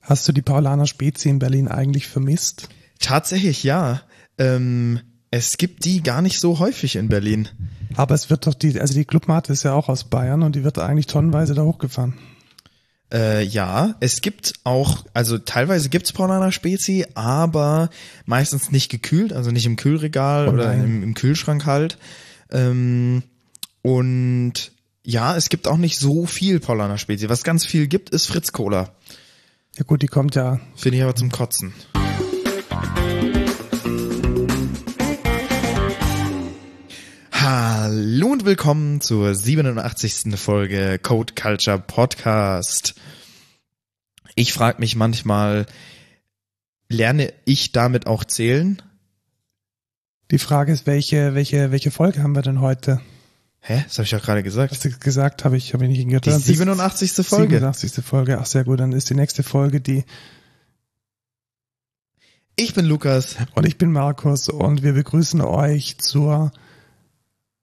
Hast du die Paulaner Spezi in Berlin eigentlich vermisst? Tatsächlich ja. Ähm, es gibt die gar nicht so häufig in Berlin. Aber es wird doch die, also die Clubmate ist ja auch aus Bayern und die wird eigentlich tonnenweise da hochgefahren. Äh, ja, es gibt auch, also teilweise gibt's Paulaner Spezi, aber meistens nicht gekühlt, also nicht im Kühlregal Oh oder im, im Kühlschrank halt. Ähm, und ja, es gibt auch nicht so viel Paulaner Spezi. Was ganz viel gibt, ist Fritz Cola. Ja gut, die kommt ja, Finde ich aber zum Kotzen. Hallo und willkommen zur 87. Folge Code Culture Podcast. Ich frage mich manchmal, lerne ich damit auch zählen? die Frage ist, welche, welche, welche Folge haben wir denn heute? Hä? Das habe ich doch gerade gesagt. Hast du gesagt, habe ich, habe ich nicht hingehört. Die Dann ist 87. Folge. 87. Folge. Ach, sehr gut. Dann ist die nächste Folge die, Ich bin Lukas. und ich bin Markus und wir begrüßen euch zur,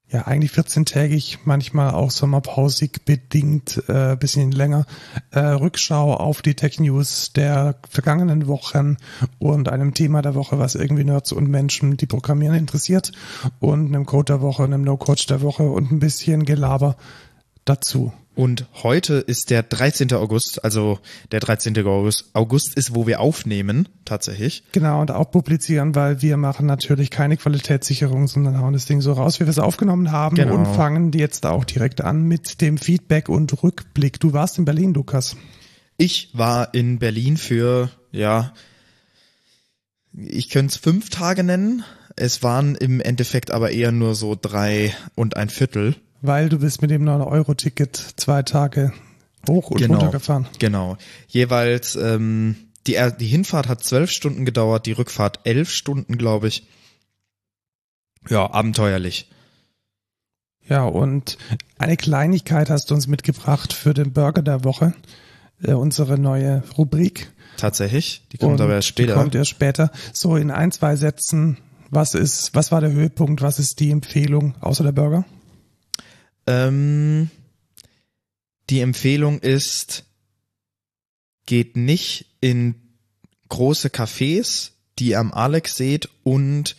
ja, eigentlich 14-tägig, manchmal auch sommerpausig bedingt, äh, bisschen länger, äh, Rückschau auf die Tech News der vergangenen Wochen und einem Thema der Woche, was irgendwie Nerds und Menschen, die programmieren, interessiert und einem Code der Woche, einem No-Code der Woche und ein bisschen Gelaber dazu. Und heute ist der 13. August, also der 13. August, August ist, wo wir aufnehmen, tatsächlich. Genau, und auch publizieren, weil wir machen natürlich keine Qualitätssicherung, sondern hauen das Ding so raus, wie wir es aufgenommen haben Genau. und fangen jetzt auch direkt an mit dem Feedback und Rückblick. Du warst in Berlin, Lukas. Ich war in Berlin für, ja, ich könnte es fünf Tage nennen. Es waren im Endeffekt aber eher nur so drei und ein Viertel. Weil du bist mit dem 9-Euro-Ticket zwei Tage hoch und runter gefahren. Genau. Jeweils, ähm, die, die Hinfahrt hat zwölf Stunden gedauert, die Rückfahrt elf Stunden, glaube ich. Ja, abenteuerlich. Ja, und eine Kleinigkeit hast du uns mitgebracht für den Burger der Woche, äh, unsere neue Rubrik. Tatsächlich. Die kommt Und aber erst die später. Kommt erst später. So in ein, zwei Sätzen, was ist, was war der Höhepunkt, was ist die Empfehlung außer der Burger? Ähm, die Empfehlung ist, geht nicht in große Cafés, die ihr am Alex seht und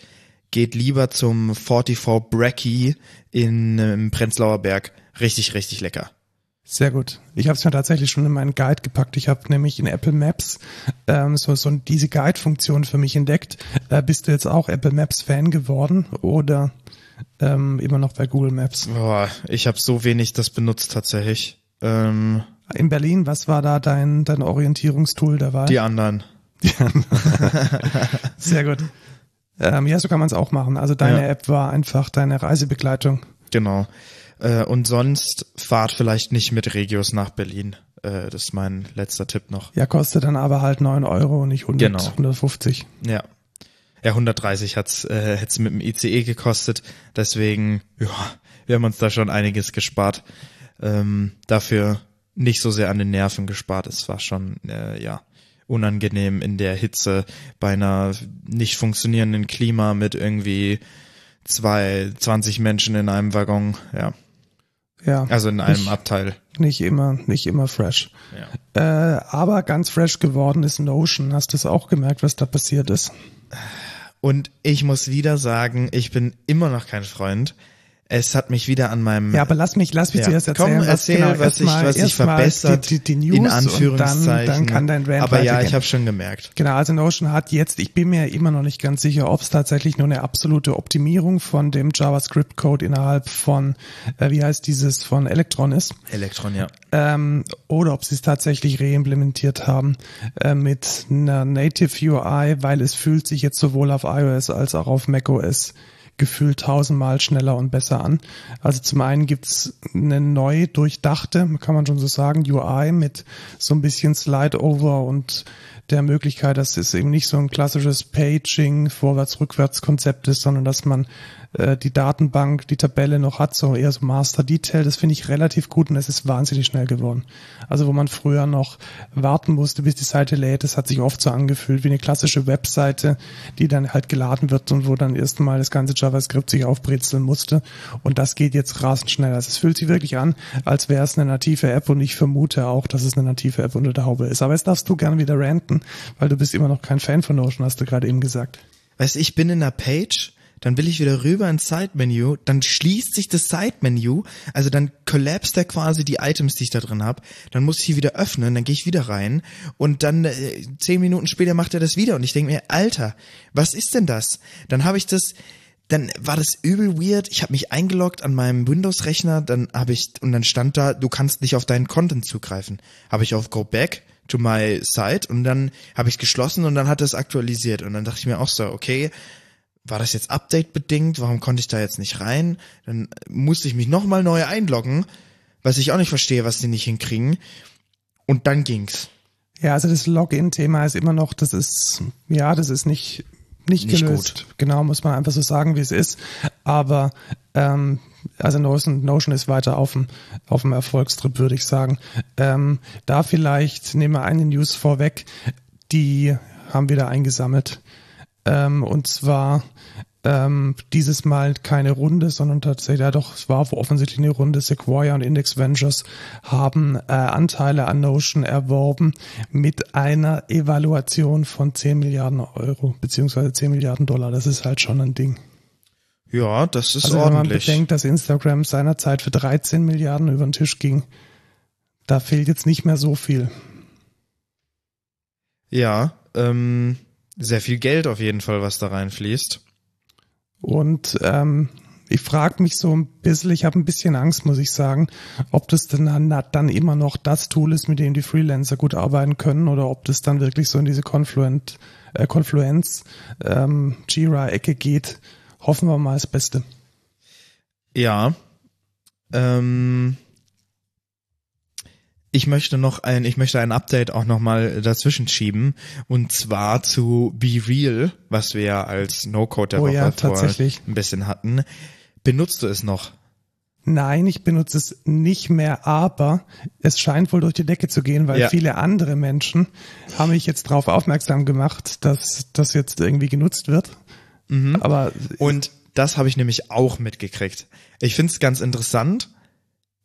geht lieber zum 44 Bracky in ähm, Prenzlauer Berg. Richtig, richtig lecker. Sehr gut. Ich habe es mir tatsächlich schon in meinen Guide gepackt. Ich habe nämlich in Apple Maps ähm, so, so diese Guide-Funktion für mich entdeckt. Äh, bist du jetzt auch Apple Maps-Fan geworden oder ähm, immer noch bei Google Maps? Boah, ich habe so wenig das benutzt tatsächlich. Ähm, In Berlin, was war da dein, dein Orientierungstool der Wahl? die anderen. Sehr gut. Ähm, ja, so kann man es auch machen. Also deine Ja. App war einfach deine Reisebegleitung. Genau. Äh, und sonst fahrt vielleicht nicht mit Regios nach Berlin. Äh, das ist mein letzter Tipp noch. Ja, kostet dann aber halt 9 Euro und nicht 100, Genau. 150. Ja. Ja, 130 hat's äh, hätt's mit dem ICE gekostet. Deswegen, ja, wir haben uns da schon einiges gespart. Ähm, dafür nicht so sehr an den Nerven gespart. Es war schon, äh, ja, unangenehm in der Hitze bei einer nicht funktionierenden Klima mit irgendwie zwei, 20 Menschen in einem Waggon. Ja, Ja, also in einem nicht, Abteil. nicht immer, nicht immer fresh. Ja. Äh, aber ganz fresh geworden ist Notion. Hast du es auch gemerkt, was da passiert ist? Und ich muss wieder sagen, ich bin immer noch kein Freund. Es hat mich wieder an meinem Ja, aber lass mich, lass mich Ja. zuerst erzählen, Komm, erzähl, was, genau, was, erstmal- was erstmal verbessert, die, die, News in Anführungszeichen. dann, dann kann dein Rant Aber ja, ich habe schon gemerkt. Genau, also Notion hat jetzt, ich bin mir immer noch nicht ganz sicher, ob es tatsächlich nur eine absolute Optimierung von dem JavaScript-Code innerhalb von, äh, wie heißt dieses, von Electron ist, Elektron, ja. ähm, oder ob sie es tatsächlich reimplementiert haben äh, mit einer Native UI, weil es fühlt sich jetzt sowohl auf iOS als auch auf macOS gefühlt tausendmal schneller und besser an. Also zum einen gibt's eine neu durchdachte, kann man schon so sagen, UI mit so ein bisschen Slide-Over und der Möglichkeit, dass es eben nicht so ein klassisches Paging, Vorwärts-Rückwärts-Konzept ist, sondern dass man äh, die Datenbank, die Tabelle noch hat, so eher so Master Detail. Das finde ich relativ gut und es ist wahnsinnig schnell geworden. Also wo man früher noch warten musste, bis die Seite lädt, das hat sich oft so angefühlt wie eine klassische Webseite, die dann halt geladen wird und wo dann erstmal das ganze JavaScript sich aufbrezeln musste. Und das geht jetzt rasend schnell. Also es fühlt sich wirklich an, als wäre es eine native App und ich vermute auch, dass es eine native App unter der Haube ist. Aber jetzt darfst du gerne wieder ranten, weil du bist immer noch kein Fan von Notion, hast du gerade eben gesagt. Weißt ich bin in einer Page, dann will ich wieder rüber ins Side-Menü, dann schließt sich das Side-Menü, also dann collapst er quasi die Items, die ich da drin habe, dann muss ich sie wieder öffnen, dann gehe ich wieder rein und dann äh, zehn Minuten später macht er das wieder und ich denke mir, Alter, was ist denn das? Dann habe ich das, dann war das übel weird. Ich habe mich eingeloggt an meinem Windows-Rechner, dann habe ich und dann stand da, du kannst nicht auf deinen Content zugreifen. Habe ich auf Go Back to my site und dann habe ich geschlossen und dann hat es aktualisiert und dann dachte ich mir auch so, okay, war das jetzt Update bedingt? Warum konnte ich da jetzt nicht rein? Dann musste ich mich nochmal neu einloggen, was ich auch nicht verstehe, was die nicht hinkriegen. Und dann ging's. Ja, also das Login-Thema ist immer noch, das ist, ja, das ist nicht, nicht, Nicht gelöst. Genau, muss man einfach so sagen, wie es ist. Aber ähm, also Notion, Notion ist weiter auf dem, auf dem Erfolgstrip, würde ich sagen. Ähm, da vielleicht nehmen wir eine News vorweg, die haben wir da eingesammelt. Ähm, und zwar ähm, dieses Mal keine Runde, sondern tatsächlich, ja doch, es war offensichtlich eine Runde. Sequoia und Index Ventures haben äh, Anteile an Notion erworben mit einer Evaluation von 10 Milliarden Euro, beziehungsweise 10 Milliarden Dollar. Das ist halt schon ein Ding. Ja, das ist Also wenn man ordentlich. bedenkt, dass Instagram seinerzeit für 13 Milliarden über den Tisch ging, da fehlt jetzt nicht mehr so viel. ja, ähm, sehr viel Geld auf jeden Fall, was da reinfließt. Und ähm, ich frage mich so ein bisschen, ich habe ein bisschen Angst, muss ich sagen, ob das dann, dann immer noch das Tool ist, mit dem die Freelancer gut arbeiten können oder ob das dann wirklich so in diese Confluent, äh, Confluence ähm, Jira-Ecke geht. Hoffen wir mal das Beste. Ja. Ähm, ich möchte noch ein, ich möchte ein Update auch nochmal dazwischen schieben. Und zwar zu Be Real, was wir ja als No-Code der Oh Woche ja, vor tatsächlich. ein bisschen hatten. Benutzt du es noch? Nein, ich benutze es nicht mehr, aber es scheint wohl durch die Decke zu gehen, weil Ja. viele andere Menschen haben mich jetzt darauf aufmerksam gemacht, dass das jetzt irgendwie genutzt wird. Aber Und das habe ich nämlich auch mitgekriegt. Ich finde es ganz interessant,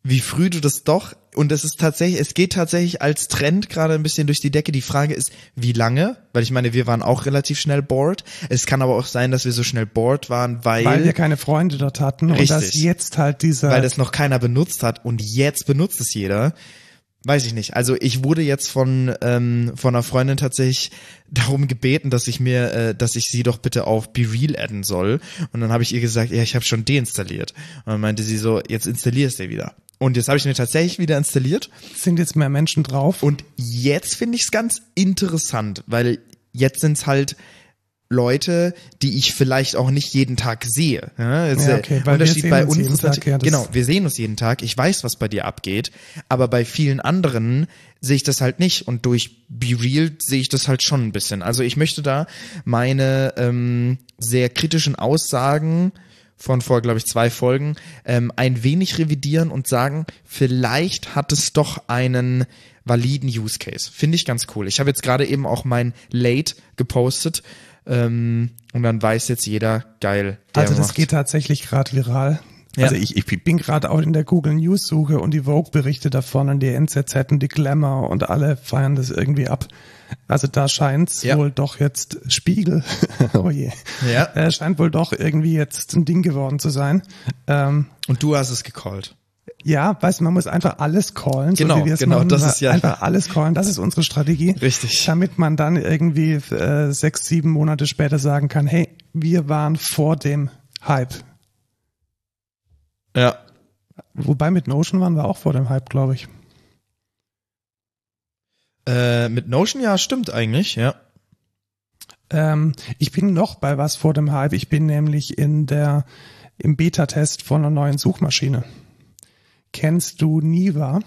wie früh du das doch, und es ist tatsächlich, es geht tatsächlich als Trend gerade ein bisschen durch die Decke. Die Frage ist, wie lange? Weil ich meine, wir waren auch relativ schnell bored. Es kann aber auch sein, dass wir so schnell bored waren, weil, weil wir keine Freunde dort hatten und Richtig. dass jetzt halt dieser weil das noch keiner benutzt hat und jetzt benutzt es jeder. Weiß ich nicht. Also ich wurde jetzt von ähm, von einer Freundin tatsächlich darum gebeten, dass ich mir, äh, dass ich sie doch bitte auf Be Real adden soll. Und dann habe ich ihr gesagt, ja, ich habe schon deinstalliert. Und dann meinte sie so, jetzt installierst du wieder. Und jetzt habe ich mir tatsächlich wieder installiert. sind jetzt mehr Menschen drauf. Und jetzt finde ich es ganz interessant, weil jetzt sind es halt Leute, die ich vielleicht auch nicht jeden Tag sehe. Ja, jetzt, Ja, okay, weil Unterschied bei uns uns Tag, ja, genau, wir sehen uns jeden Tag. Ich weiß, was bei dir abgeht, aber bei vielen anderen sehe ich das halt nicht und durch Be Real sehe ich das halt schon ein bisschen. Also ich möchte da meine ähm, sehr kritischen Aussagen von vor, glaube ich, zwei Folgen ähm, ein wenig revidieren und sagen, vielleicht hat es doch einen validen Use Case. Finde ich ganz cool. Ich habe jetzt gerade eben auch mein Late gepostet ähm, und dann weiß jetzt jeder, geil. Also das macht. geht tatsächlich gerade viral. Ja. Also ich, ich bin gerade auch in der Google News Suche und die Vogue Berichte davon und die NZZ und die Glamour und alle feiern das irgendwie ab. Also da scheint's Ja. wohl doch jetzt Spiegel, oh je, Ja. äh, scheint wohl doch irgendwie jetzt ein Ding geworden zu sein. Ähm, Und du hast es gecallt. ja, weißt du, man muss einfach alles callen, Genau, so wie wir es genau, machen. das ist ja- einfach alles callen. Das ist unsere Strategie. Richtig. Damit man dann irgendwie äh, sechs, sieben Monate später sagen kann, hey, wir waren vor dem Hype. Ja. Wobei mit Notion waren wir auch vor dem Hype, glaube ich. Äh, mit Notion, ja, stimmt eigentlich, ja. Ähm, ich bin noch bei was vor dem Hype. Ich bin nämlich in der im Beta-Test von einer neuen Suchmaschine. Kennst du Niva?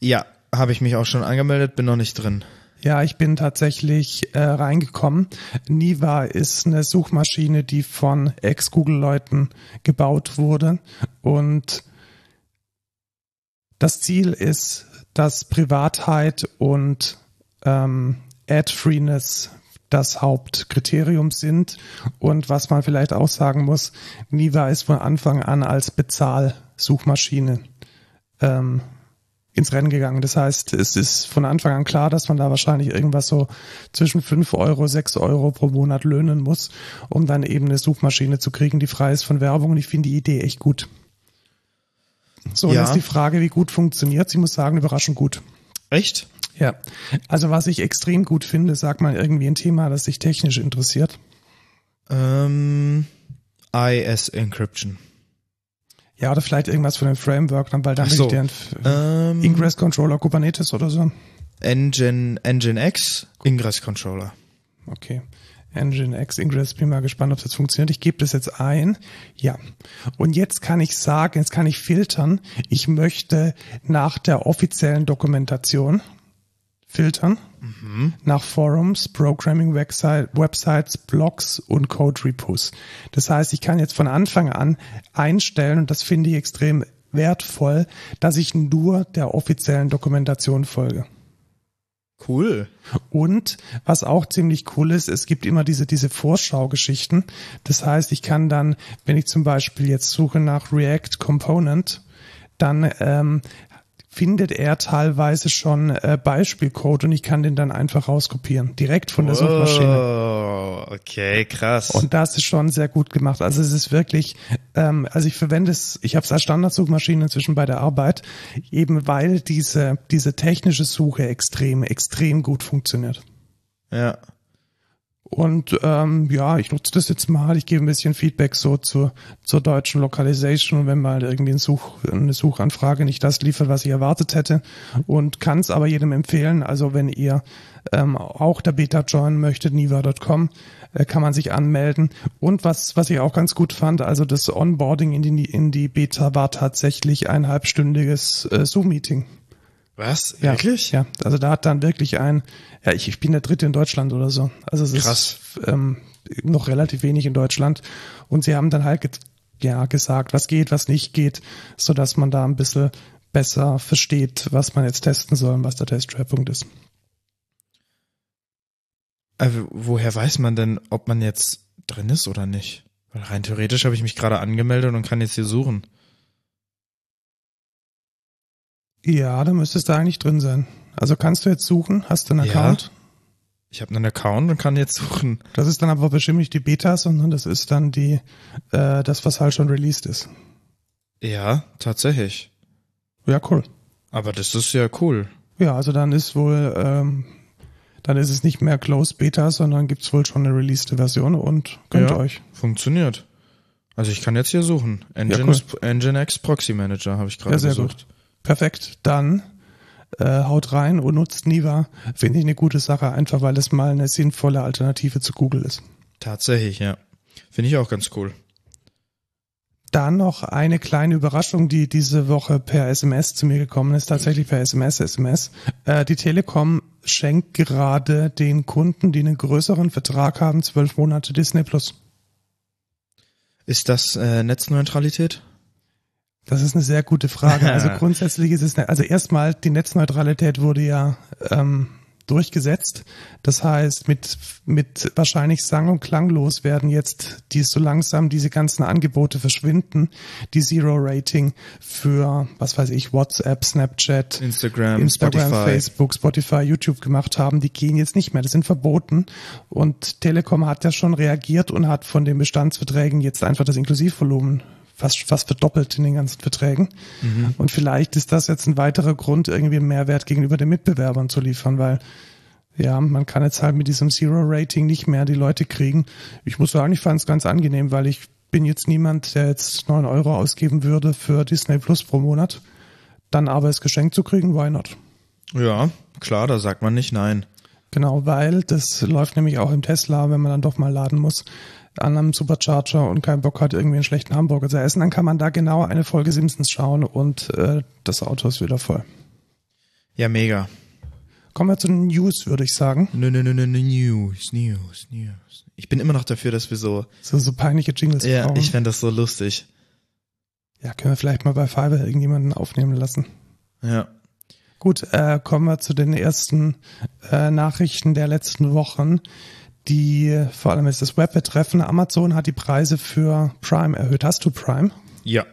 Ja, habe ich mich auch schon angemeldet, bin noch nicht drin. Ja, ich bin tatsächlich äh, reingekommen. Niva ist eine Suchmaschine, die von Ex-Google-Leuten gebaut wurde. Und das Ziel ist, dass Privatheit und ähm, Ad-Freeness das Hauptkriterium sind. Und was man vielleicht auch sagen muss, Niva ist von Anfang an als Bezahlsuchmaschine ähm, ins Rennen gegangen. Das heißt, es ist von Anfang an klar, dass man da wahrscheinlich irgendwas so zwischen fünf Euro, sechs Euro pro Monat löhnen muss, um dann eben eine Suchmaschine zu kriegen, die frei ist von Werbung. Und ich finde die Idee echt gut. So, ja. jetzt die Frage, wie gut funktioniert. Sie muss sagen, überraschend gut. Echt? Ja. Also was ich extrem gut finde, sag mal irgendwie ein Thema, das sich technisch interessiert. Ähm, IS Encryption. Ja, oder vielleicht irgendwas von dem Framework, dann bald dann so, der ähm, Ingress Controller Kubernetes oder so. Engine, Engine X, Ingress Controller. Okay. Engine X Ingress, bin mal gespannt, ob das funktioniert. Ich gebe das jetzt ein. Ja. Und jetzt kann ich sagen, jetzt kann ich filtern. Ich möchte nach der offiziellen Dokumentation filtern. Mhm. Nach Forums, Programming Website, Websites, Blogs und Code Repos. Das heißt, ich kann jetzt von Anfang an einstellen, und das finde ich extrem wertvoll, dass ich nur der offiziellen Dokumentation folge. Cool. Und was auch ziemlich cool ist, es gibt immer diese, diese Vorschaugeschichten. Das heißt, ich kann dann, wenn ich zum Beispiel jetzt suche nach React Component, dann ähm, findet er teilweise schon äh, Beispielcode und ich kann den dann einfach rauskopieren, direkt von der Suchmaschine. Oh, okay, krass. Und das ist schon sehr gut gemacht. Also es ist wirklich, ähm, also ich verwende es, ich habe es als Standardsuchmaschine inzwischen bei der Arbeit, eben weil diese, diese technische Suche extrem, extrem gut funktioniert. Ja. Und ähm, ja, ich nutze das jetzt mal. Ich gebe ein bisschen Feedback so zur, zur deutschen Localization, wenn mal irgendwie ein Such, eine Suchanfrage nicht das liefert, was ich erwartet hätte. Und kann es aber jedem empfehlen. Also wenn ihr ähm, auch der Beta joinen möchtet, niva.com, äh, kann man sich anmelden. Und was, was ich auch ganz gut fand, also das Onboarding in die, in die Beta war tatsächlich ein halbstündiges äh, Zoom-Meeting. Was? Ja, Wirklich? Ja, also da hat dann wirklich ein, ja, ich, ich bin der Dritte in Deutschland oder so. Also es Krass. ist ähm, noch relativ wenig in Deutschland. Und sie haben dann halt ja gesagt, was geht, was nicht geht, so dass man da ein bisschen besser versteht, was man jetzt testen soll und was der Testschwerpunkt ist. Also, woher weiß man denn, ob man jetzt drin ist oder nicht? Weil rein theoretisch habe ich mich gerade angemeldet und kann jetzt hier suchen. Ja, da müsstest du eigentlich drin sein. Also kannst du jetzt suchen? Hast du einen ja. Account? Ich habe einen Account und kann jetzt suchen. Das ist dann aber bestimmt nicht die Beta, sondern das ist dann die, äh, das, was halt schon released ist. Ja, tatsächlich. Ja, cool. Aber das ist ja cool. Ja, also dann ist wohl, ähm, dann ist es nicht mehr Closed Beta, sondern gibt's wohl schon eine released Version und könnt ja, euch. Funktioniert. Also ich kann jetzt hier suchen. Engine, ja, cool. Engine X Proxy Manager habe ich gerade ja, gesucht. Gut. Perfekt. Dann äh, haut rein und nutzt Niva. Finde ich eine gute Sache, einfach weil es mal eine sinnvolle Alternative zu Google ist. Tatsächlich, ja. Finde ich auch ganz cool. Dann noch eine kleine Überraschung, die diese Woche per SMS zu mir gekommen ist, tatsächlich per SMS, SMS. Äh, die Telekom schenkt gerade den Kunden, die einen größeren Vertrag haben, zwölf Monate Disney Plus. Ist das äh, Netzneutralität? Das ist eine sehr gute Frage. Also grundsätzlich ist es, also erstmal die Netzneutralität wurde ja ähm, durchgesetzt. Das heißt, mit, mit wahrscheinlich sang- und klanglos werden jetzt die so langsam diese ganzen Angebote verschwinden, die Zero-Rating für, was weiß ich, WhatsApp, Snapchat, Instagram, Instagram Spotify. Facebook, Spotify, YouTube gemacht haben, die gehen jetzt nicht mehr. Das sind verboten. Und Telekom hat ja schon reagiert und hat von den Bestandsverträgen jetzt einfach das Inklusivvolumen fast, fast verdoppelt in den ganzen Verträgen. Mhm. Und vielleicht ist das jetzt ein weiterer Grund, irgendwie einen Mehrwert gegenüber den Mitbewerbern zu liefern, weil ja, man kann jetzt halt mit diesem Zero-Rating nicht mehr die Leute kriegen. Ich muss sagen, ich fand es ganz angenehm, weil ich bin jetzt niemand, der jetzt neun Euro ausgeben würde für Disney Plus pro Monat. Dann aber es geschenkt zu kriegen, why not? Ja, klar, da sagt man nicht nein. Genau, weil das läuft nämlich auch im Tesla, wenn man dann doch mal laden muss an einem Supercharger und keinen Bock hat, irgendwie einen schlechten Hamburger zu essen, dann kann man da genau eine Folge Simpsons schauen und äh, das Auto ist wieder voll. Ja, mega. Kommen wir zu den News, würde ich sagen. Nö, nö, nö, nö, News, News, News. Ich bin immer noch dafür, dass wir so... So, so peinliche Jingles Ja, brauchen. ich fände das so lustig. Ja, können wir vielleicht mal bei Fiverr irgendjemanden aufnehmen lassen. Ja. Gut, äh, kommen wir zu den ersten äh, Nachrichten der letzten Wochen. Die, vor allem ist das Web betreffen, Amazon hat die Preise für Prime erhöht. Hast du Prime? Ja.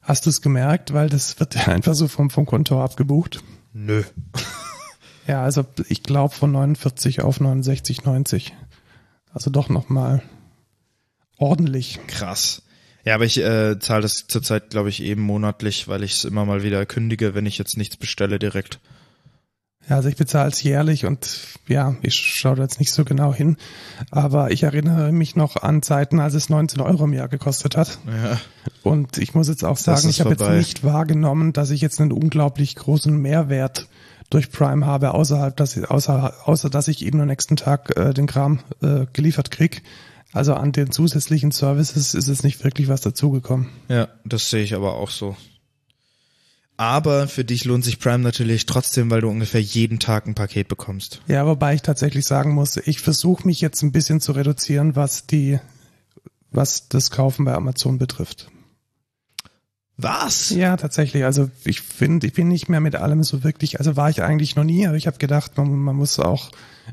Hast du es gemerkt? Weil das wird ja einfach so vom, vom Konto abgebucht. Nö. Ja, also ich glaube von 49 auf 69,90. Also doch nochmal ordentlich. Krass. Ja, aber ich äh, zahle das zurzeit, glaube ich, eben monatlich, weil ich es immer mal wieder kündige, wenn ich jetzt nichts bestelle direkt. Ja, also ich bezahle es jährlich und ja, ich schaue da jetzt nicht so genau hin. Aber ich erinnere mich noch an Zeiten, als es 19 Euro im Jahr gekostet hat. Ja. Und ich muss jetzt auch sagen, ich habe jetzt nicht wahrgenommen, dass ich jetzt einen unglaublich großen Mehrwert durch Prime habe, außerhalb, dass ich, außer, außer dass ich eben am nächsten Tag äh, den Kram äh, geliefert krieg. Also an den zusätzlichen Services ist es nicht wirklich was dazugekommen. Ja, das sehe ich aber auch so. Aber für dich lohnt sich Prime natürlich trotzdem, weil du ungefähr jeden Tag ein Paket bekommst. Ja, wobei ich tatsächlich sagen muss, ich versuche mich jetzt ein bisschen zu reduzieren, was die, was das Kaufen bei Amazon betrifft. Was? Ja, tatsächlich. Also ich finde, ich bin nicht mehr mit allem so wirklich, also war ich eigentlich noch nie, aber ich habe gedacht, man, man muss auch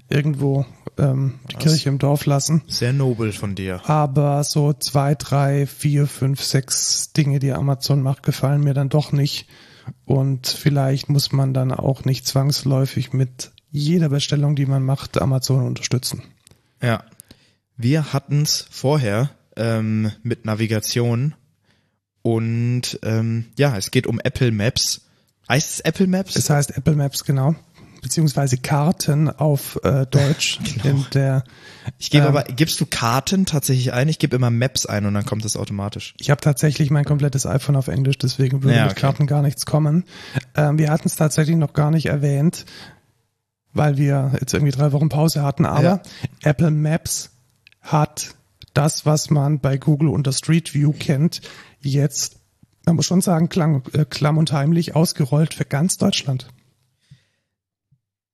irgendwo ähm, die Was? Kirche im Dorf lassen. Sehr nobel von dir. Aber so zwei, drei, vier, fünf, sechs Dinge, die Amazon macht, gefallen mir dann doch nicht. Und vielleicht muss man dann auch nicht zwangsläufig mit jeder Bestellung, die man macht, Amazon unterstützen. Ja. Wir hatten's vorher ähm, mit Navigation und ähm, ja, es geht um Apple Maps. Heißt es Apple Maps? Es heißt Apple Maps, genau. Beziehungsweise Karten auf äh, Deutsch. Genau. In der, ich gebe ähm, aber, gibst du Karten tatsächlich ein? Ich gebe immer Maps ein und dann kommt das automatisch. ich habe tatsächlich mein komplettes iPhone auf Englisch, deswegen würde Ja, mit okay. Karten gar nichts kommen. Ähm, wir hatten es tatsächlich noch gar nicht erwähnt, weil wir jetzt irgendwie drei Wochen Pause hatten, aber Ja. Apple Maps hat das, was man bei Google unter Street View kennt, jetzt, man muss schon sagen, klang, äh, klamm und heimlich ausgerollt für ganz Deutschland.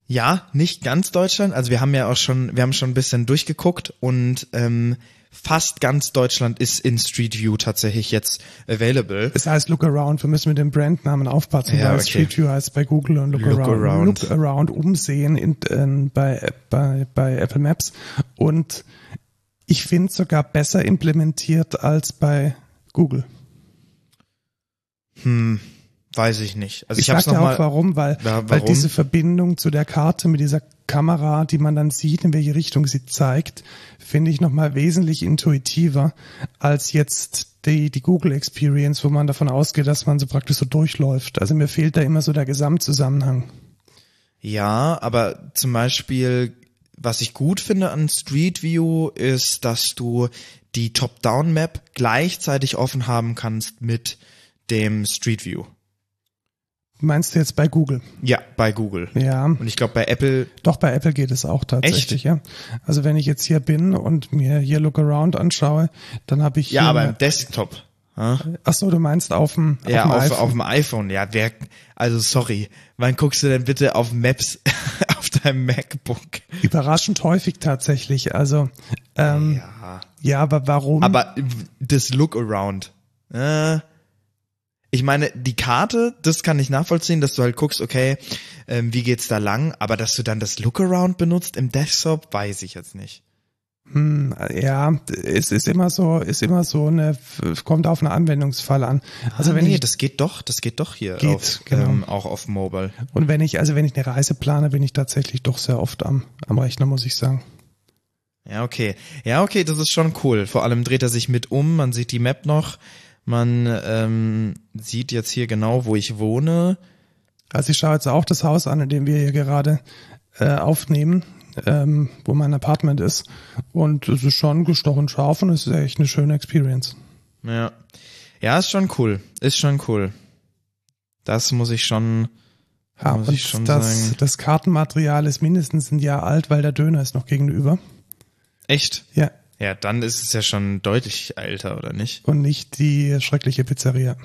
Ja, nicht ganz Deutschland. Also wir haben ja auch schon, wir haben schon ein bisschen durchgeguckt und ähm, fast ganz Deutschland ist in Street View tatsächlich jetzt available. Es heißt Look Around, wir müssen mit dem Brandnamen aufpassen, Ja, weil okay. Street View heißt bei Google und Look, Look Around. Around. Look Around umsehen in, in, bei, bei, bei Apple Maps und ich finde es sogar besser implementiert als bei Google. Hm, weiß ich nicht. Also ich, Ich, habe dir auch warum, weil, Ja, weil warum? diese Verbindung zu der Karte mit dieser Kamera, die man dann sieht, in welche Richtung sie zeigt, finde ich nochmal wesentlich intuitiver als jetzt die, die Google Experience, wo man davon ausgeht, dass man so praktisch so durchläuft. Also mir fehlt da immer so der Gesamtzusammenhang. Ja, aber zum Beispiel, was ich gut finde an Street View ist, dass du die Top-Down-Map gleichzeitig offen haben kannst mit dem Street View. Meinst du jetzt bei Google? Ja, bei Google. Ja, Und ich glaube bei Apple, doch bei Apple geht es auch tatsächlich, ja. Also wenn ich jetzt hier bin und mir hier Look Around anschaue, dann habe ich ja, aber im Desktop. Ja, Ach so, du meinst auf dem, ja auf dem auf, iPhone. auf dem iPhone. Ja, wer, also sorry, wann guckst du denn bitte auf Maps auf deinem MacBook? Überraschend häufig tatsächlich. Also ähm, Ja. ja, aber warum? Aber das Look Around. Äh, ich meine, die Karte, das kann ich nachvollziehen, dass du halt guckst, okay, ähm, wie geht's da lang, aber dass du dann das Look Around benutzt im Desktop, weiß ich jetzt nicht. hm, ja, es ist immer so, ist immer so eine, kommt auf einen Anwendungsfall an. Also ah, wenn nee, ich das geht doch, das geht doch hier Geht, auf, genau. ähm, auch auf Mobile. und wenn ich, also wenn ich eine Reise plane, bin ich tatsächlich doch sehr oft am, am Rechner, muss ich sagen. Ja, okay. Ja, okay, das ist schon cool. Vor allem dreht er sich mit um, man sieht die Map noch, man ähm, sieht jetzt hier genau, wo ich wohne. Also ich schaue jetzt auch das Haus an, in dem wir hier gerade äh, aufnehmen, ähm, wo mein Apartment ist. Und es ist schon gestochen scharf und es ist echt eine schöne Experience. Ja. Ja, ist schon cool. Ist schon cool. Das muss ich schon, Ja, Muss und ich schon das, sagen. das Kartenmaterial ist mindestens ein Jahr alt, weil der Döner ist noch gegenüber. echt. Ja, Ja, dann ist es ja schon deutlich älter, oder nicht? und nicht die schreckliche Pizzeria.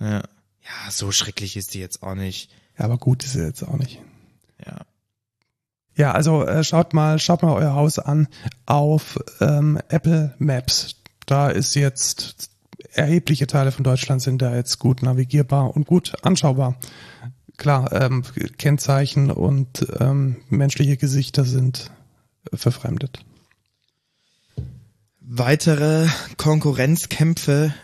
Ja. Ja, so schrecklich ist die jetzt auch nicht. Ja, aber gut ist sie jetzt auch nicht. Ja. Ja, also äh, schaut mal, schaut mal euer Haus an auf ähm, Apple Maps. Da ist jetzt erhebliche Teile von Deutschland sind da jetzt gut navigierbar und gut anschaubar. Klar, ähm, Kennzeichen und ähm, menschliche Gesichter sind verfremdet. Weitere Konkurrenzkämpfe,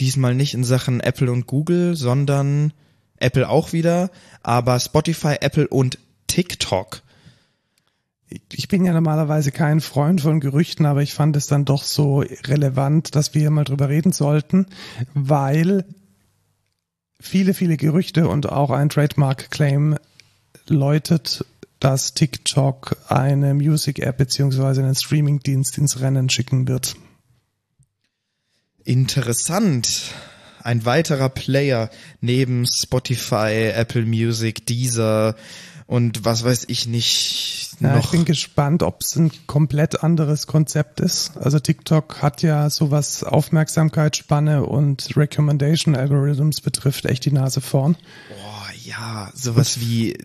diesmal nicht in Sachen Apple und Google, sondern Apple auch wieder, aber Spotify, Apple und TikTok. Ich bin ja normalerweise kein Freund von Gerüchten, aber ich fand es dann doch so relevant, dass wir hier mal drüber reden sollten, weil viele, viele Gerüchte und auch ein Trademark-Claim läutet, dass TikTok eine Music-App beziehungsweise einen Streaming-Dienst ins Rennen schicken wird. Interessant. Ein weiterer Player neben Spotify, Apple Music, Deezer und was weiß ich nicht ja, noch. Ich bin gespannt, ob es ein komplett anderes Konzept ist. Also TikTok hat ja sowas Aufmerksamkeitsspanne und Recommendation Algorithms betrifft echt die Nase vorn. Boah, ja, sowas wie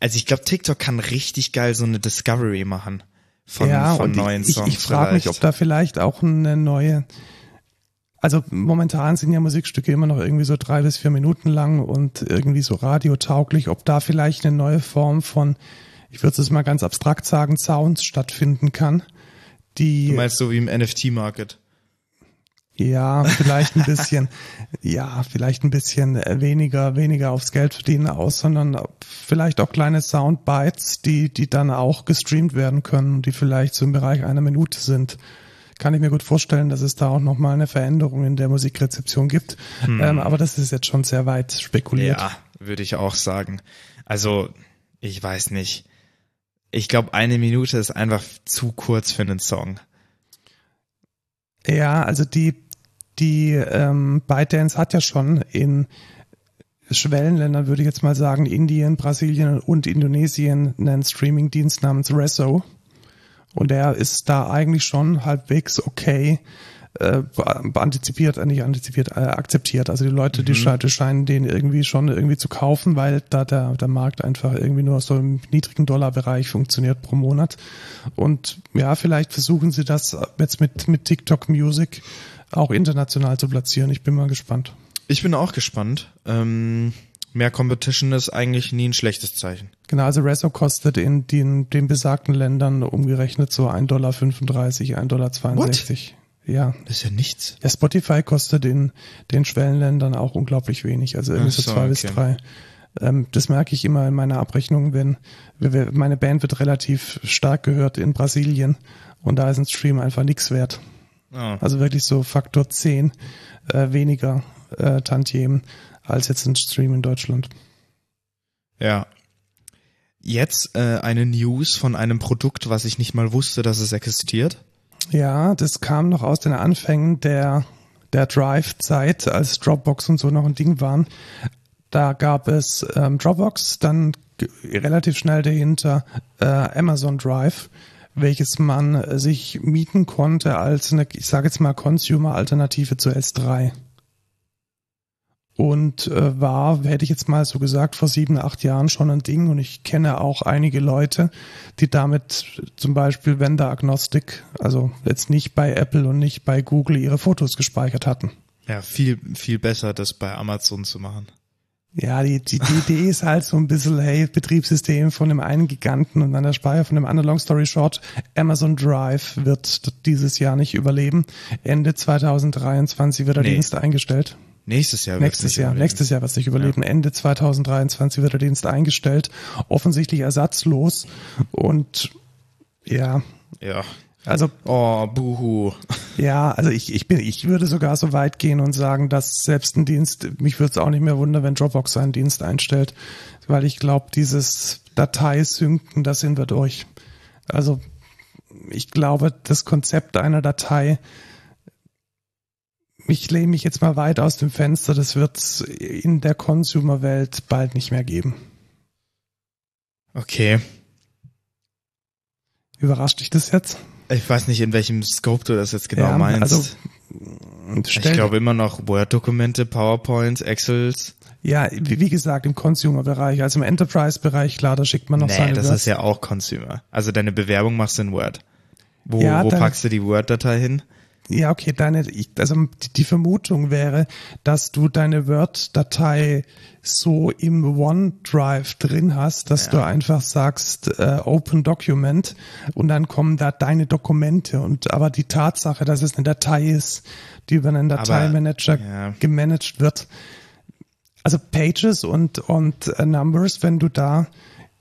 also ich glaube, TikTok kann richtig geil so eine Discovery machen von, ja, von neuen ich, Songs. Ich, ich frage mich, ob da vielleicht auch eine neue, also momentan sind ja Musikstücke immer noch irgendwie so drei bis vier Minuten lang und irgendwie so radiotauglich, ob da vielleicht eine neue Form von, ich würde es mal ganz abstrakt sagen, Sounds stattfinden kann. Die, du meinst so wie im NFT-Market? Ja, vielleicht ein bisschen, ja, vielleicht ein bisschen weniger, weniger aufs Geld verdienen aus, sondern vielleicht auch kleine Soundbites, die, die dann auch gestreamt werden können, die vielleicht so im Bereich einer Minute sind. Kann ich mir gut vorstellen, dass es da auch nochmal eine Veränderung in der Musikrezeption gibt. Hm. Ähm, aber das ist jetzt schon sehr weit spekuliert. Ja, würde ich auch sagen. Also, ich weiß nicht. Ich glaube, eine Minute ist einfach zu kurz für einen Song. Ja, also die, die ähm, ByteDance hat ja schon in Schwellenländern, würde ich jetzt mal sagen, Indien, Brasilien und Indonesien einen Streamingdienst namens Rezo. Und der ist da eigentlich schon halbwegs okay äh, antizipiert, äh, nicht antizipiert, äh, akzeptiert. Also die Leute, mhm. die, sche die scheinen den irgendwie schon irgendwie zu kaufen, weil da der, der Markt einfach irgendwie nur so im niedrigen Dollarbereich funktioniert pro Monat. Und ja, vielleicht versuchen sie das jetzt mit, mit TikTok Music auch international zu platzieren. Ich bin mal gespannt. Ich bin auch gespannt. Ähm, mehr Competition ist eigentlich nie ein schlechtes Zeichen. Genau, also Rezo kostet in den, den besagten Ländern umgerechnet so 1,35 Dollar, 1,62 Dollar. What? Ja. Das ist ja nichts. Ja, Spotify kostet in den Schwellenländern auch unglaublich wenig, also irgendwie so, zwei okay. bis drei. Ähm, das merke ich immer in meiner Abrechnung, wenn wir, meine Band wird relativ stark gehört in Brasilien und da ist ein Stream einfach nichts wert. Oh. Also wirklich so Faktor 10 äh, weniger äh, Tantiemen als jetzt ein Stream in Deutschland. Ja. Jetzt äh, eine News von einem Produkt, was ich nicht mal wusste, dass es existiert. Ja, das kam noch aus den Anfängen der, der Drive-Zeit, als Dropbox und so noch ein Ding waren. Da gab es ähm, Dropbox, dann relativ schnell dahinter äh, Amazon Drive, welches man sich mieten konnte als eine, ich sage jetzt mal, Consumer-Alternative zu S3 und äh, war, hätte ich jetzt mal so gesagt, vor sieben, acht Jahren schon ein Ding und ich kenne auch einige Leute, die damit zum Beispiel Vendor Agnostic, also jetzt nicht bei Apple und nicht bei Google ihre Fotos gespeichert hatten. Ja, viel, viel besser, das bei Amazon zu machen. Ja, die, die, die Idee ist halt so ein bisschen, hey, Betriebssystem von dem einen Giganten und dann der Speicher von dem anderen. Long story short, Amazon Drive wird dieses Jahr nicht überleben. Ende 2023 wird der nee. Dienst eingestellt. Nächstes Jahr. Nächstes Jahr. Überleben. Nächstes Jahr wird es nicht überleben. Ja. Ende 2023 wird der Dienst eingestellt. Offensichtlich ersatzlos. Und ja. Ja. Also. Oh, buhu. Ja, also ich, ich bin, ich würde sogar so weit gehen und sagen, dass selbst ein Dienst, mich würde es auch nicht mehr wundern, wenn Dropbox seinen Dienst einstellt. Weil ich glaube, dieses Dateisynken, da sind wir durch. Also, ich glaube, das Konzept einer Datei, ich lehne mich jetzt mal weit aus dem Fenster, das wird es in der Consumer-Welt bald nicht mehr geben. Okay. Überrascht dich das jetzt? Ich weiß nicht, in welchem Scope du das jetzt genau ja, meinst. Also, ich glaube immer noch Word-Dokumente, PowerPoints, Excels. Ja, wie, wie gesagt, im Consumer-Bereich, also im Enterprise-Bereich, klar, da schickt man noch nee, seine das Words. ist ja auch Consumer. Also deine Bewerbung machst du in Word. Wo, ja, wo packst du die Word-Datei hin? Ja, okay, deine, also die, Vermutung wäre, dass du deine Word-Datei so im OneDrive drin hast, dass Ja. du einfach sagst äh, Open Document und dann kommen da deine Dokumente und aber die Tatsache, dass es eine Datei ist, die über einen Dateimanager ja. gemanagt wird, also Pages und und äh, Numbers, wenn du da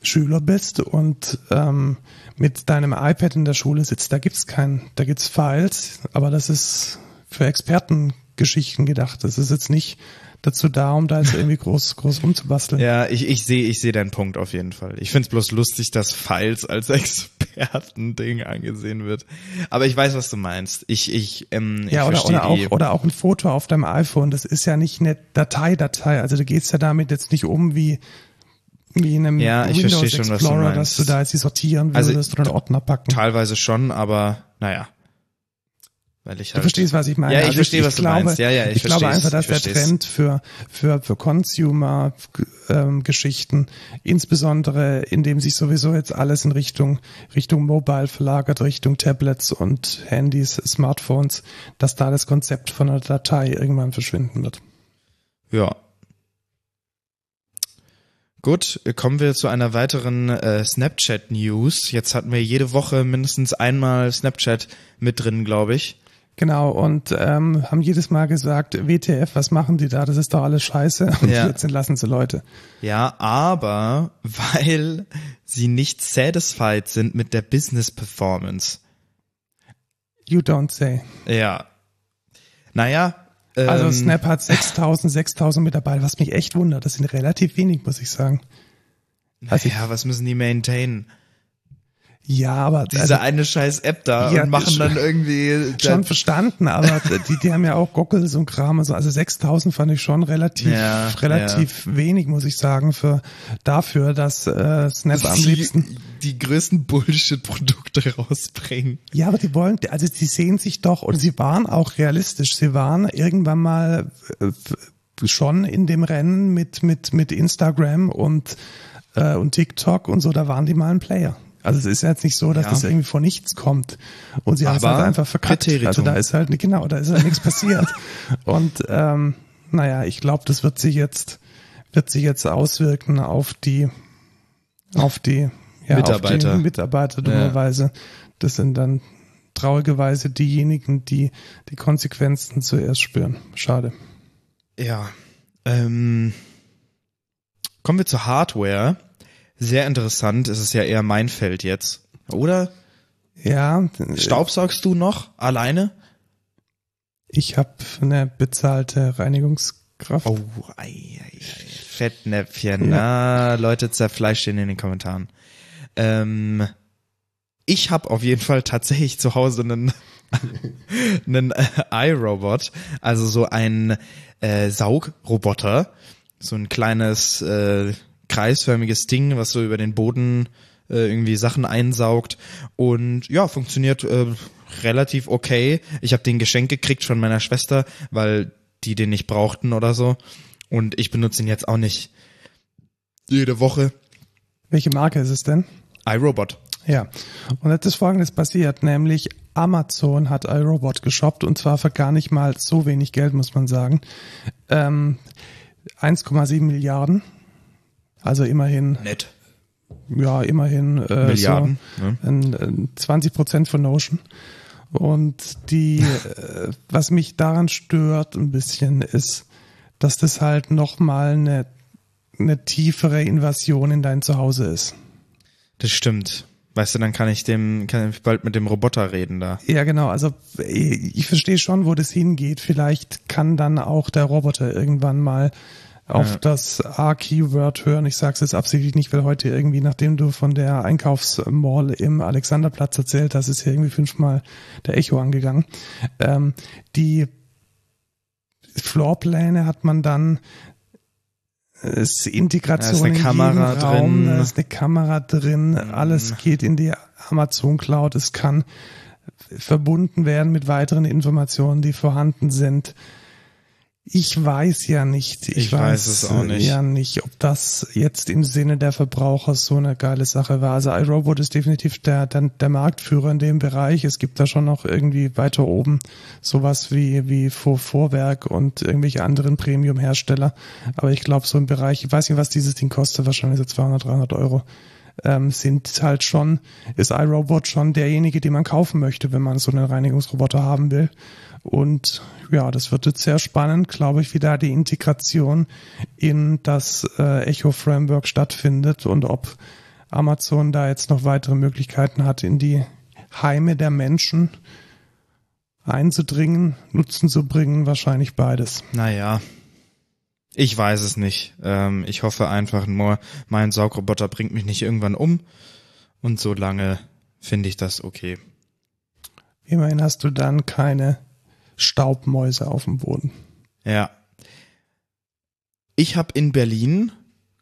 Schüler bist und ähm, mit deinem iPad in der Schule sitzt, da gibt's kein, da gibt's Files, aber das ist für Expertengeschichten gedacht. Das ist jetzt nicht dazu da, um da jetzt irgendwie groß groß rumzubasteln. Ja, ich, ich sehe ich sehe deinen Punkt auf jeden Fall. Ich find's bloß lustig, dass Files als Expertending angesehen wird. Aber ich weiß, was du meinst. Ich, ich, ähm, ich Ja, oder, oder, auch, die, oder auch ein Foto auf deinem iPhone. Das ist ja nicht eine Datei, Datei. Also du gehst ja damit jetzt nicht um wie, wie in einem Ja, ich Windows verstehe schon, was du Explorer, meinst. dass du da jetzt die sortieren Also, würdest oder einen Ordner packen. teilweise schon, aber naja. Weil ich Du halt, verstehst, was ich meine. Ja, ich Also verstehe, was du glaube, meinst. Ja, ja, ich ich glaube einfach, dass ich der. Trend für, für, für Consumer-Geschichten, insbesondere indem sich sowieso jetzt alles in Richtung, Richtung Mobile verlagert, Richtung Tablets und Handys, Smartphones, dass da das Konzept von einer Datei irgendwann verschwinden wird. Ja. Gut, kommen wir zu einer weiteren äh, Snapchat-News. Jetzt hatten wir jede Woche mindestens einmal Snapchat mit drin, glaube ich. Genau, und ähm, haben jedes Mal gesagt, WTF, was machen die da? Das ist doch alles scheiße. Und Ja. jetzt entlassen sie Leute. Ja, aber weil sie nicht satisfied sind mit der Business Performance. You don't say. Ja. Naja. Ähm, Also Snap hat 6000, 6000 Mitarbeiter, was mich echt wundert. Das sind relativ wenig, muss ich sagen. Also ja, was müssen die maintainen? Ja, aber Diese also, eine scheiß App da Ja, und machen dann irgendwie schon verstanden, aber die, die haben ja auch Goggles und Kram und so. Also 6000 fand ich schon relativ, Ja, relativ wenig, muss ich sagen, für dafür, dass äh, Snap am liebsten. die, größten Bullshit-Produkte rausbringen. Ja, aber die wollen, also die sehen sich doch, und sie waren auch realistisch. Sie waren irgendwann mal äh, schon in dem Rennen mit, mit, mit Instagram und, äh, und TikTok und so, da waren die mal ein Player. Also es ist ja jetzt nicht so, dass Ja. das irgendwie von nichts kommt. Und sie haben es halt einfach verkackt. Also da ist halt, genau, da ist halt nichts passiert. Und ähm, naja, ich glaube, das wird sich jetzt, wird sich jetzt auswirken auf die, auf die, ja, Mitarbeiter. Auf die Mitarbeiter dummerweise. Das sind dann traurigerweise diejenigen, die die Konsequenzen zuerst spüren. Schade. Ja. Ähm, kommen wir zur Hardware. Sehr interessant. Es ist ja eher mein Feld jetzt. Oder? Ja, Staubsaugst du noch alleine? ich habe eine bezahlte Reinigungskraft. Oh, ei, ei, ei. Fettnäpfchen. Na, Leute, zerfleischt ihn in den Kommentaren. Ähm, ich habe auf jeden Fall tatsächlich zu Hause einen, einen äh, iRobot, also so ein äh, Saugroboter, so ein kleines äh, kreisförmiges Ding, was so über den Boden äh, irgendwie Sachen einsaugt und ja, funktioniert äh, relativ okay. Ich habe den geschenkt gekriegt von meiner Schwester, weil die den nicht brauchten oder so und ich benutze ihn jetzt auch nicht jede Woche. Welche Marke ist es denn? iRobot. Ja. Und jetzt ist folgendes passiert, nämlich Amazon hat iRobot geshoppt und zwar für gar nicht mal so wenig Geld, muss man sagen. Ähm, 1,7 Milliarden. Also immerhin, Nett. ja, immerhin äh, Milliarden. ne? So ein, ein 20 Prozent von Notion. Und die, äh, was mich daran stört ein bisschen, ist, dass das halt nochmal eine, eine tiefere Invasion in dein Zuhause ist. Das stimmt. Weißt du, dann kann ich dem, kann ich bald mit dem Roboter reden da. Ja, genau. Also ich ich verstehe schon, wo das hingeht. Vielleicht kann dann auch der Roboter irgendwann mal auf Ja. das A-Keyword hören. Ich sage es jetzt absichtlich nicht, weil heute irgendwie, nachdem du von der Einkaufsmall im Alexanderplatz erzählt hast, ist hier irgendwie fünfmal der Echo angegangen. Ähm, die Floorpläne hat man dann es ist Integration Da ist eine in Kamera Raum, drin. da ist eine Kamera drin, alles geht in die Amazon Cloud, es kann verbunden werden mit weiteren Informationen, die vorhanden sind. Ich weiß ja nicht. Ich, Ich weiß es auch nicht. Ja nicht, ob das jetzt im Sinne der Verbraucher so eine geile Sache war. Also iRobot ist definitiv der, der, der Marktführer in dem Bereich. Es gibt da schon noch irgendwie weiter oben sowas wie, wie Vor Vorwerk und irgendwelche anderen Premium-Hersteller. Aber ich glaube, so im Bereich, ich weiß nicht, was dieses Ding kostet, wahrscheinlich so 200, 300 Euro ähm, sind halt schon, ist iRobot schon derjenige, den man kaufen möchte, wenn man so einen Reinigungsroboter haben will. Und ja, das wird jetzt sehr spannend, glaube ich, wie da die Integration in das äh, Echo Framework stattfindet und ob Amazon da jetzt noch weitere Möglichkeiten hat, in die Heime der Menschen einzudringen, Nutzen zu bringen, wahrscheinlich beides. Naja, ich weiß es nicht. Ähm, ich hoffe einfach nur, mein Saugroboter bringt mich nicht irgendwann um. Und solange finde ich das okay. Immerhin hast du dann keine Staubmäuse auf dem Boden. Ja. Ich habe in Berlin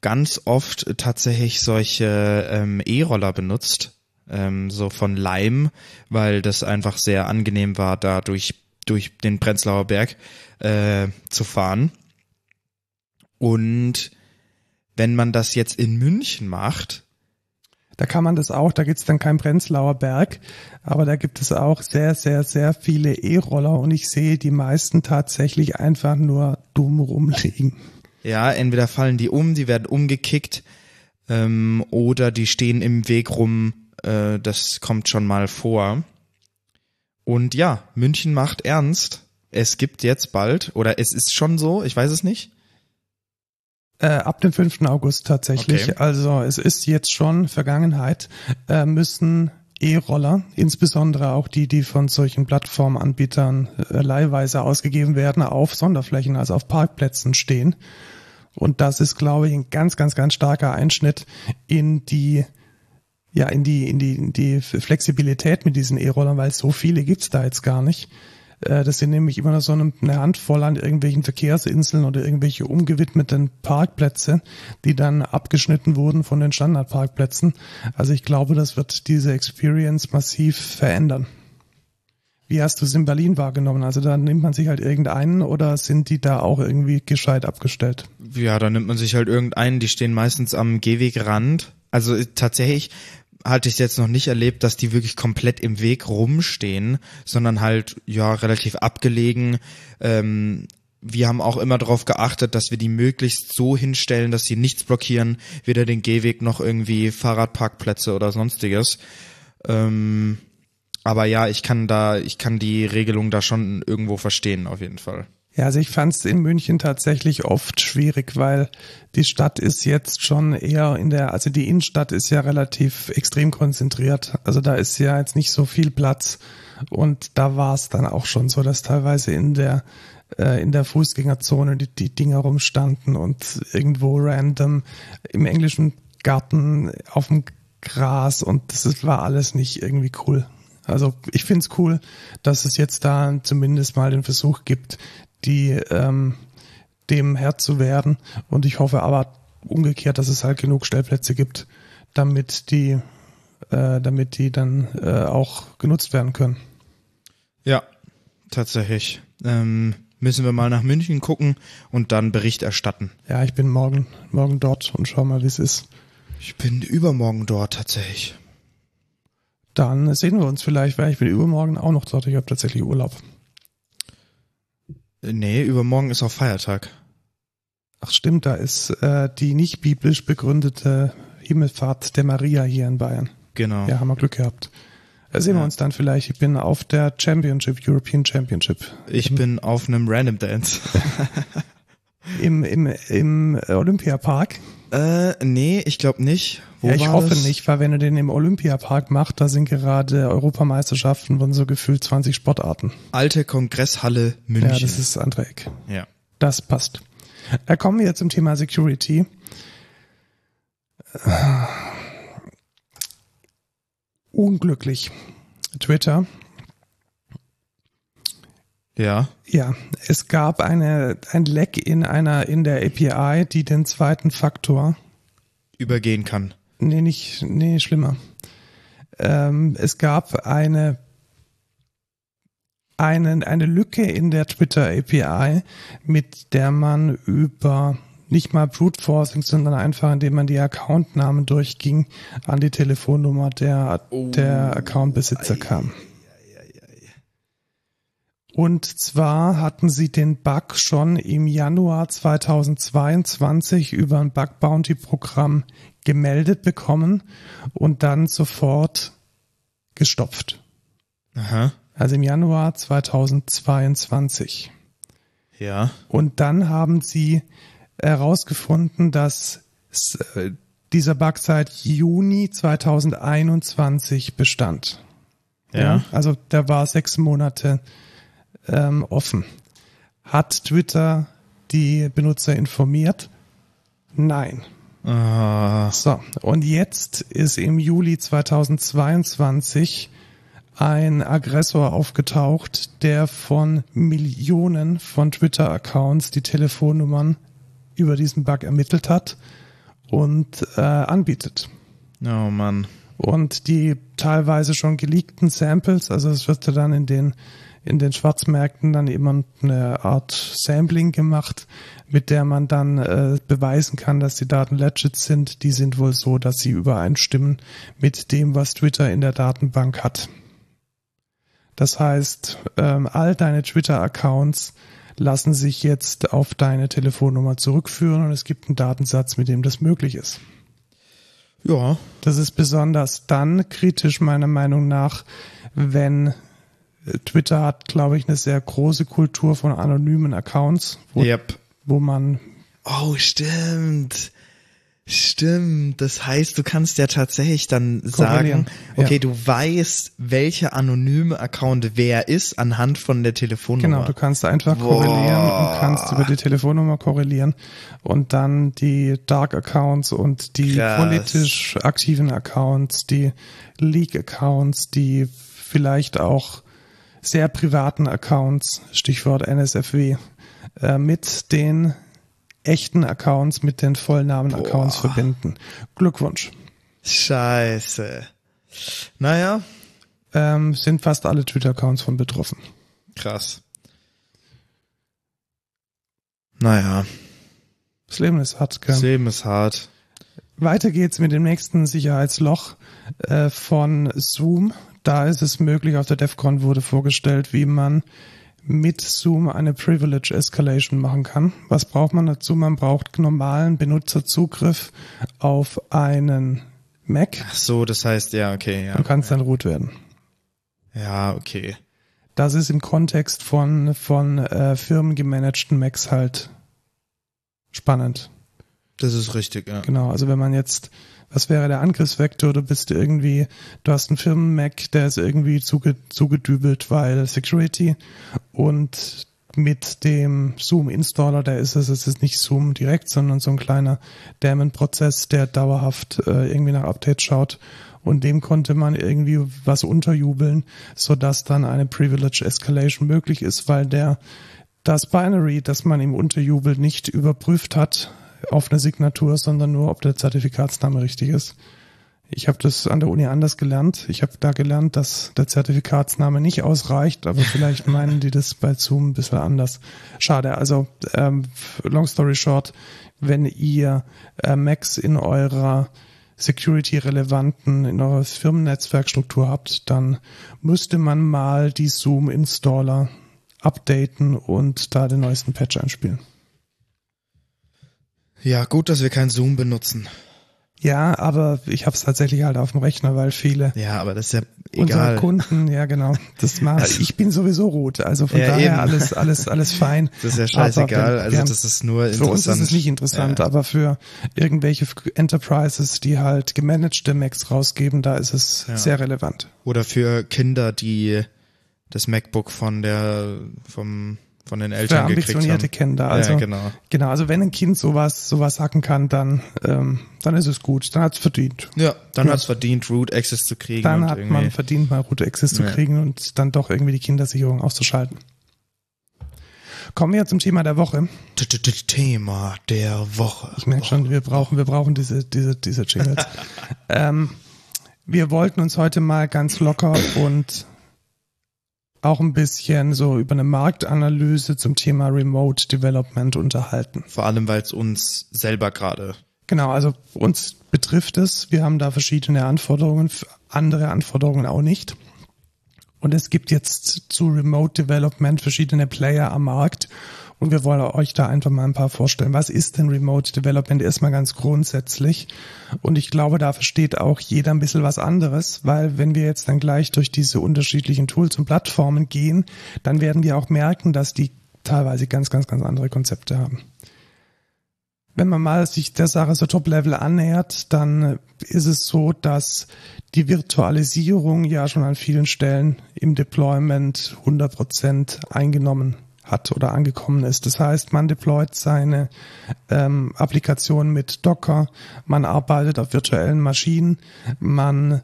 ganz oft tatsächlich solche ähm, E-Roller benutzt, ähm, so von Leim, weil das einfach sehr angenehm war, da durch, durch den Prenzlauer Berg äh, zu fahren. Und wenn man das jetzt in München macht, Da kann man das auch, da gibt's dann kein Prenzlauer Berg, aber da gibt es auch sehr, sehr, sehr viele E-Roller und ich sehe die meisten tatsächlich einfach nur dumm rumliegen. Ja, entweder fallen die um, die werden umgekickt, ähm, oder die stehen im Weg rum. Äh, das kommt schon mal vor. Und ja, München macht ernst. Es gibt jetzt bald, oder es ist schon so, ich weiß es nicht. Äh, ab dem 5. August tatsächlich. Okay. Also es ist jetzt schon Vergangenheit, äh, müssen E-Roller, insbesondere auch die, die von solchen Plattformanbietern äh, leihweise ausgegeben werden, auf Sonderflächen, also auf Parkplätzen stehen. Und das ist, glaube ich, ein ganz, ganz, ganz starker Einschnitt in die ja, in die, in die, in die Flexibilität mit diesen E-Rollern, weil so viele gibt's da jetzt gar nicht. Äh, Das sind nämlich immer nur so eine eine Handvoll an irgendwelchen Verkehrsinseln oder irgendwelche umgewidmeten Parkplätze, die dann abgeschnitten wurden von den Standardparkplätzen. Also ich glaube, das wird diese Experience massiv verändern. Wie hast du es in Berlin wahrgenommen? Also da nimmt man sich halt irgendeinen oder sind die da auch irgendwie gescheit abgestellt? Ja, da nimmt man sich halt irgendeinen, die stehen meistens am Gehwegrand. Also äh, tatsächlich hatte ich jetzt noch nicht erlebt, dass die wirklich komplett im Weg rumstehen, sondern halt ja relativ abgelegen. Ähm, wir haben auch immer darauf geachtet, dass wir die möglichst so hinstellen, dass sie nichts blockieren, weder den Gehweg noch irgendwie Fahrradparkplätze oder sonstiges. Ähm, aber ja, ich kann da, ich kann die Regelung da schon irgendwo verstehen, auf jeden Fall. Ja, also ich fand es in München tatsächlich oft schwierig, weil die Stadt ist jetzt schon eher in der, also die Innenstadt ist ja relativ extrem konzentriert. Also da ist ja jetzt nicht so viel Platz. Und da war es dann auch schon so, dass teilweise in der äh, in der Fußgängerzone die, die Dinger rumstanden und irgendwo random im englischen Garten auf dem Gras und das war alles nicht irgendwie cool. Also ich find's cool, dass es jetzt da zumindest mal den Versuch gibt, die ähm, dem Herr zu werden. Und ich hoffe aber umgekehrt, dass es halt genug Stellplätze gibt, damit die, äh, damit die dann äh, auch genutzt werden können. Ja, tatsächlich. Ähm, müssen wir mal nach München gucken und dann Bericht erstatten. Ja, ich bin morgen, morgen dort und schau mal, wie es ist. Ich bin übermorgen dort tatsächlich. Dann sehen wir uns vielleicht, weil ich bin übermorgen auch noch dort. Ich habe tatsächlich Urlaub. Äh, Nee, übermorgen ist auch Feiertag. Ach stimmt, da ist äh, die nicht biblisch begründete Himmelfahrt der Maria hier in Bayern. Genau. Ja, haben wir Glück gehabt. Da sehen wir Ja. uns dann vielleicht. Ich bin auf der Championship, European Championship. Ich bin auf einem Random Dance. Im, im, im Olympiapark. äh, nee, ich glaube nicht. Wo ja, ich hoffe das? nicht, weil wenn du den im Olympiapark machst, da sind gerade Europameisterschaften von so gefühlt 20 Sportarten. Alte Kongresshalle München. Ja, das ist das andere Eck. ja. Das passt. Äh, kommen wir jetzt zum Thema Security. Äh, Unglücklich. Twitter. Ja. Ja, es gab eine, ein Leck in einer, in der API, die den zweiten Faktor, Übergehen kann. Nee, nicht, nee, schlimmer. Ähm, es gab eine einen, eine Lücke in der Twitter API, mit der man über nicht mal Brute Forcing, sondern einfach, indem man die Accountnamen durchging, an die Telefonnummer der, Oh. der Accountbesitzer kam. Und zwar hatten sie den Bug schon im Januar 2022 über ein Bug Bounty Programm gemeldet bekommen und dann sofort gestopft. Aha. Also im Januar 2022. Ja. Und dann haben sie herausgefunden, dass äh, dieser Bug seit Juni 2021 bestand. Ja. Also der war sechs Monate ähm, offen. Hat Twitter die Benutzer informiert? Nein. Ah, So, und jetzt ist im Juli 2022 ein Aggressor aufgetaucht, der von Millionen von Twitter-Accounts die Telefonnummern über diesen Bug ermittelt hat und äh, anbietet. oh Mann. Und die teilweise schon geleakten Samples, also es wird ja dann in den in den Schwarzmärkten dann immer eine Art Sampling gemacht, mit der man dann äh, beweisen kann, dass die Daten legit sind. Die sind wohl so, dass sie übereinstimmen mit dem, was Twitter in der Datenbank hat. Das heißt, ähm, all deine Twitter-Accounts lassen sich jetzt auf deine Telefonnummer zurückführen und es gibt einen Datensatz, mit dem das möglich ist. Ja. Das ist besonders dann kritisch meiner Meinung nach, wenn Twitter hat, glaube ich, eine sehr große Kultur von anonymen Accounts, wo, Yep. wo man Oh, stimmt. Stimmt. Das heißt, du kannst ja tatsächlich dann sagen, okay, Ja. du weißt, welcher anonyme Account wer ist anhand von der Telefonnummer. Genau, du kannst einfach Boah. korrelieren und kannst über die Telefonnummer korrelieren und dann die Dark Accounts und die Krass. politisch aktiven Accounts, die Leak Accounts, die vielleicht auch sehr privaten Accounts, Stichwort NSFW, äh, mit den echten Accounts, mit den Vollnamen-Accounts verbinden. Glückwunsch. Scheiße. Naja, Ähm, sind fast alle Twitter-Accounts von betroffen. krass. Naja, Das Leben ist hart, gell? das Leben ist hart. Weiter geht's mit dem nächsten Sicherheitsloch äh, von Zoom. Da ist es möglich, auf der DEFCON wurde vorgestellt, wie man mit Zoom eine Privilege Escalation machen kann. Was braucht man dazu? Man braucht normalen Benutzerzugriff auf einen Mac Ach so, das heißt, ja, okay, ja. und kann es dann root werden. Ja, okay. Das ist im Kontext von, von äh, firmengemanagten Macs halt spannend. Das ist richtig, ja. Genau, also wenn man jetzt, was wäre der Angriffsvektor? Du bist irgendwie, du hast einen Firmen-Mac, der ist irgendwie zuge, zugedübelt, weil Security und mit dem Zoom-Installer, der ist es, es ist nicht Zoom direkt, sondern so ein kleiner Daemon-Prozess, der dauerhaft äh, irgendwie nach Updates schaut und dem konnte man irgendwie was unterjubeln, sodass dann eine Privilege Escalation möglich ist, weil der das Binary, das man ihm unterjubelt, nicht überprüft hat auf eine Signatur, sondern nur, ob der Zertifikatsname richtig ist. Ich habe das an der Uni anders gelernt. Ich habe da gelernt, dass der Zertifikatsname nicht ausreicht, aber vielleicht meinen die das bei Zoom ein bisschen anders. Schade. Also, ähm, long story short, wenn ihr äh, Macs in eurer security-relevanten, in eurer Firmennetzwerkstruktur habt, dann müsste man mal die Zoom-Installer updaten und da den neuesten Patch einspielen. Ja, gut, dass wir kein Zoom benutzen. Ja, aber ich habe es tatsächlich halt auf dem Rechner, weil viele Ja, aber das ist ja egal. Kunden, ja genau, das mal. Also- ich bin sowieso rot, also von Ja, daher eben. alles, alles, alles fein. Das ist ja scheißegal. Wenn- also ja, das ist nur Für interessant. uns ist es nicht interessant, Ja. aber für irgendwelche Enterprises, die halt gemanagte Macs rausgeben, da ist es sehr relevant. Oder für Kinder, die das MacBook von der, vom, von den Für Eltern gekriegt ambitionierte. Kinder. Also ja, genau. genau, also wenn ein Kind sowas, sowas hacken kann, dann, ähm, dann ist es gut, dann hat's verdient. Ja, dann Ja. hat's verdient, Root Access zu kriegen. Dann hat man verdient, mal Root Access zu Ja. kriegen und dann doch irgendwie die Kindersicherung auszuschalten. Kommen wir zum Thema der Woche. Thema der Woche. Ich merke schon, wir brauchen, wir brauchen diese, diese, diese Jingles. ähm, wir wollten uns heute mal ganz locker und auch ein bisschen so über eine Marktanalyse zum Thema Remote Development unterhalten. Vor allem, weil es uns selber gerade. Genau, also uns betrifft es. Wir haben da verschiedene Anforderungen, andere Anforderungen auch nicht. Und es gibt jetzt zu Remote Development verschiedene Player am Markt und wir wollen euch da einfach mal ein paar vorstellen. Was ist denn Remote Development erstmal ganz grundsätzlich? Und ich glaube, da versteht auch jeder ein bisschen was anderes, weil wenn wir jetzt dann gleich durch diese unterschiedlichen Tools und Plattformen gehen, dann werden wir auch merken, dass die teilweise ganz, ganz, ganz andere Konzepte haben. Wenn man mal sich der Sache so Top-Level annähert, dann ist es so, dass die Virtualisierung ja schon an vielen Stellen im Deployment 100% eingenommen hat oder angekommen ist. Das heißt, man deployt seine ähm, Applikation mit Docker, man arbeitet auf virtuellen Maschinen, man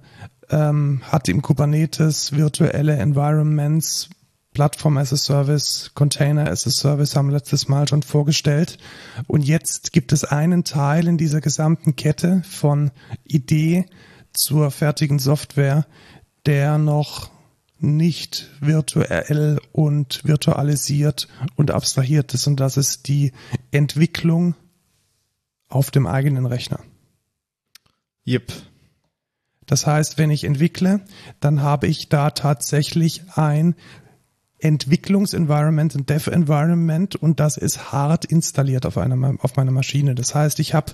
ähm, hat im Kubernetes virtuelle Environments, Plattform as a Service, Container as a Service haben wir letztes Mal schon vorgestellt. Und jetzt gibt es einen Teil in dieser gesamten Kette von Idee zur fertigen Software, der noch nicht virtuell und virtualisiert und abstrahiert ist und das ist die Entwicklung auf dem eigenen Rechner. Yep. Das heißt, wenn ich entwickle, dann habe ich da tatsächlich ein Entwicklungsenvironment, ein Dev-Environment und das ist hart installiert auf, einer, auf meiner Maschine. Das heißt, ich habe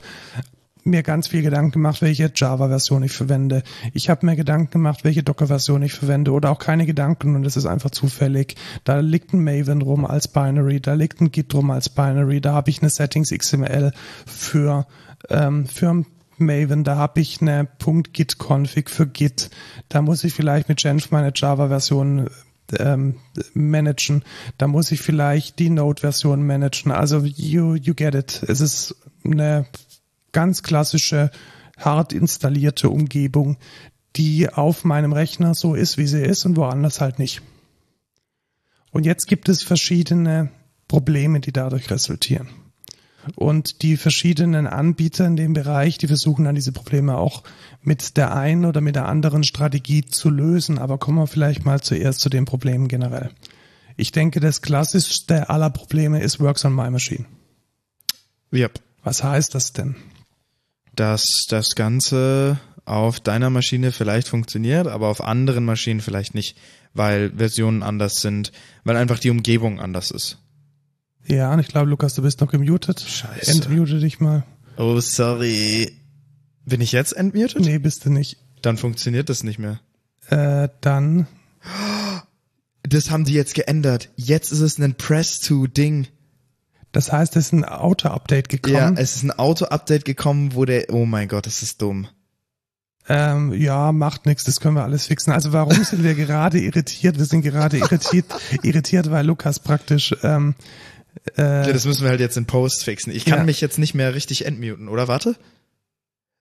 mir ganz viel Gedanken gemacht, welche Java-Version ich verwende. Ich habe mir Gedanken gemacht, welche Docker-Version ich verwende oder auch keine Gedanken und es ist einfach zufällig. Da liegt ein Maven rum als Binary, da liegt ein Git rum als Binary, da habe ich eine Settings XML für, ähm, für Maven, da habe ich eine .git-config für Git. Da muss ich vielleicht mit Genf meine Java-Version ähm, managen. Da muss ich vielleicht die Node-Version managen. Also you, you get it. Es ist eine ganz klassische, hart installierte Umgebung, die auf meinem Rechner so ist, wie sie ist und woanders halt nicht. Und jetzt gibt es verschiedene Probleme, die dadurch resultieren. Und die verschiedenen Anbieter in dem Bereich, die versuchen dann diese Probleme auch mit der einen oder mit der anderen Strategie zu lösen. Aber kommen wir vielleicht mal zuerst zu den Problemen generell. Ich denke, das klassischste aller Probleme ist Works on My Machine. Yep. Was heißt das denn? Dass das Ganze auf deiner Maschine vielleicht funktioniert, aber auf anderen Maschinen vielleicht nicht, weil Versionen anders sind, weil einfach die Umgebung anders ist. Ja, und ich glaube, Lukas, du bist noch gemutet. Scheiße. Entmute dich mal. Oh, sorry. Bin ich jetzt entmutet? Nee, bist du nicht. Dann funktioniert das nicht mehr. Äh, dann. Das haben die jetzt geändert. Jetzt ist es ein Press-to-Ding. Das heißt, es ist ein Auto-Update gekommen. Ja, es ist ein Auto-Update gekommen, wo der, oh mein Gott, das ist dumm. Ähm, ja, macht nichts, das können wir alles fixen. Also warum sind wir gerade irritiert? Wir sind gerade irritiert, irritiert, weil Lukas praktisch ähm, äh, ja, das müssen wir halt jetzt in Post fixen. Ich kann Ja. mich jetzt nicht mehr richtig entmuten, oder? Warte.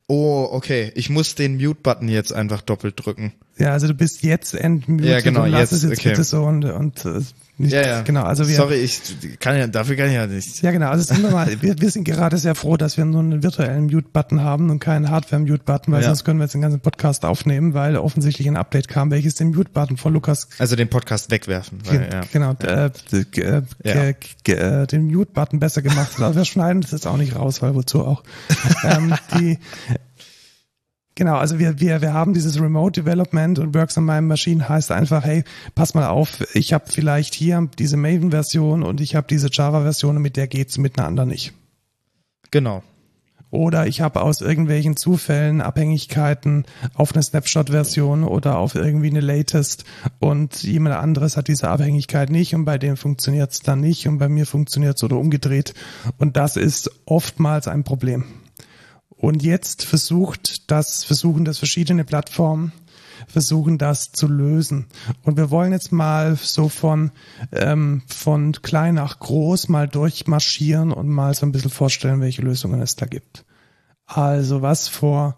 Oh, okay. Ich muss den Mute-Button jetzt einfach doppelt drücken. ja, also du bist jetzt entmutet Ja, genau, und lass jetzt, es jetzt okay. bitte so und, und äh, nicht, Ja, ja. genau, also wir Sorry, ich kann ja, dafür kann ich ja nicht. Ja, genau. Also sind wir, mal, wir, wir sind gerade sehr froh, dass wir nur einen virtuellen Mute-Button haben und keinen Hardware-Mute-Button, weil Ja. sonst können wir jetzt den ganzen Podcast aufnehmen, weil offensichtlich ein Update kam, welches den Mute-Button von Lukas Also den Podcast wegwerfen. Weil, ja. Genau, äh, g- äh, Ja. äh, den Mute-Button besser gemacht hat. Aber wir schneiden das jetzt auch nicht raus, weil wozu auch. ähm, die, genau, also wir, wir, wir haben dieses Remote Development und Works on My Machine heißt einfach, hey, pass mal auf, ich habe vielleicht hier diese Maven-Version und ich habe diese Java-Version und mit der geht's mit einer anderen nicht. Genau. Oder ich habe aus irgendwelchen Zufällen Abhängigkeiten auf eine Snapshot-Version oder auf irgendwie eine Latest und jemand anderes hat diese Abhängigkeit nicht und bei dem funktioniert es dann nicht und bei mir funktioniert es oder umgedreht. Und das ist oftmals ein Problem. Und jetzt versucht das, versuchen das verschiedene Plattformen, versuchen das zu lösen. Und wir wollen jetzt mal so von, ähm, von klein nach groß mal durchmarschieren und mal so ein bisschen vorstellen, welche Lösungen es da gibt. Also was vor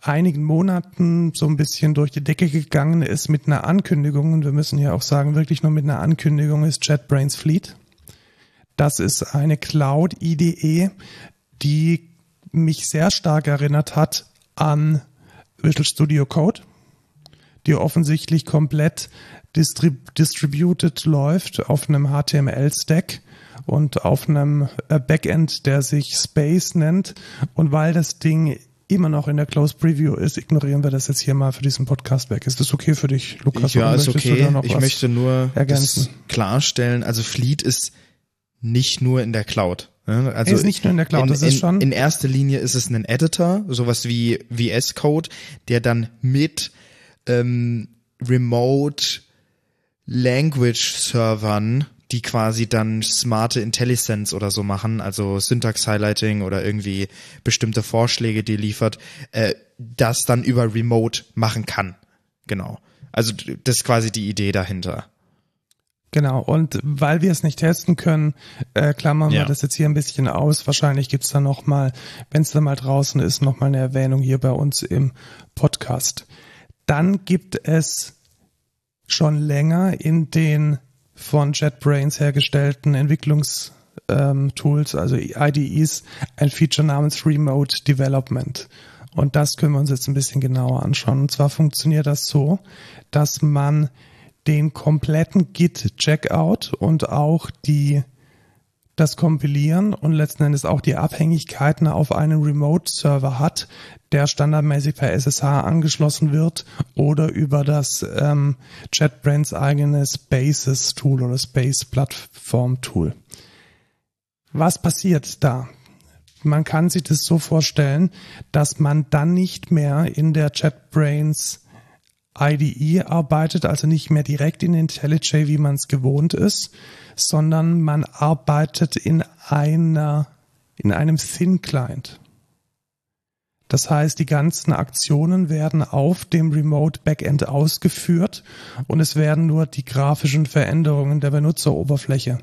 einigen Monaten so ein bisschen durch die Decke gegangen ist mit einer Ankündigung, und wir müssen ja auch sagen, wirklich nur mit einer Ankündigung ist JetBrains Fleet. Das ist eine Cloud-IDE, die mich sehr stark erinnert hat an Visual Studio Code. die offensichtlich komplett distrib distributed läuft auf einem HTML-Stack und auf einem äh, Backend, der sich Space nennt. Und weil das Ding immer noch in der Close Preview ist, ignorieren wir das jetzt hier mal für diesen Podcast weg. Ist das okay für dich, Lukas? Ja, ist okay. ich möchte nur ergänzen? klarstellen, also Fleet ist nicht nur in der Cloud. Ne? Also ist nicht nur in der Cloud, in, das ist schon. In erster Linie ist es ein Editor, sowas wie VS Code, der dann mit ähm, Remote Language Servern die quasi dann smarte IntelliSense oder so machen, also Syntax Highlighting oder irgendwie bestimmte Vorschläge, die liefert, äh, das dann über Remote machen kann. Genau. Also das ist quasi die Idee dahinter. Genau, und weil wir es nicht testen können, äh, klammern ja. wir das jetzt hier ein bisschen aus. Wahrscheinlich gibt's da nochmal, wenn es dann mal draußen ist, nochmal eine Erwähnung hier bei uns im Podcast. Dann gibt es schon länger in den von JetBrains hergestellten Entwicklungstools, ähm, also IDEs, ein Feature namens Remote Development. Und das können wir uns jetzt ein bisschen genauer anschauen. Und zwar funktioniert das so, dass man den kompletten Git-Checkout und auch die das Kompilieren und letzten Endes auch die Abhängigkeiten auf einen Remote-Server hat, der standardmäßig per SSH angeschlossen wird oder über das ähm, JetBrains eigenes Basis-Tool oder Space-Plattform-Tool. Was passiert da? Man kann sich das so vorstellen, dass man dann nicht mehr in der JetBrains IDE arbeitet, also nicht mehr direkt in IntelliJ, wie man es gewohnt ist, sondern man arbeitet in einer, in einem Thin Client. Das heißt, die ganzen Aktionen werden auf dem Remote Backend ausgeführt und es werden nur die grafischen Veränderungen der Benutzeroberfläche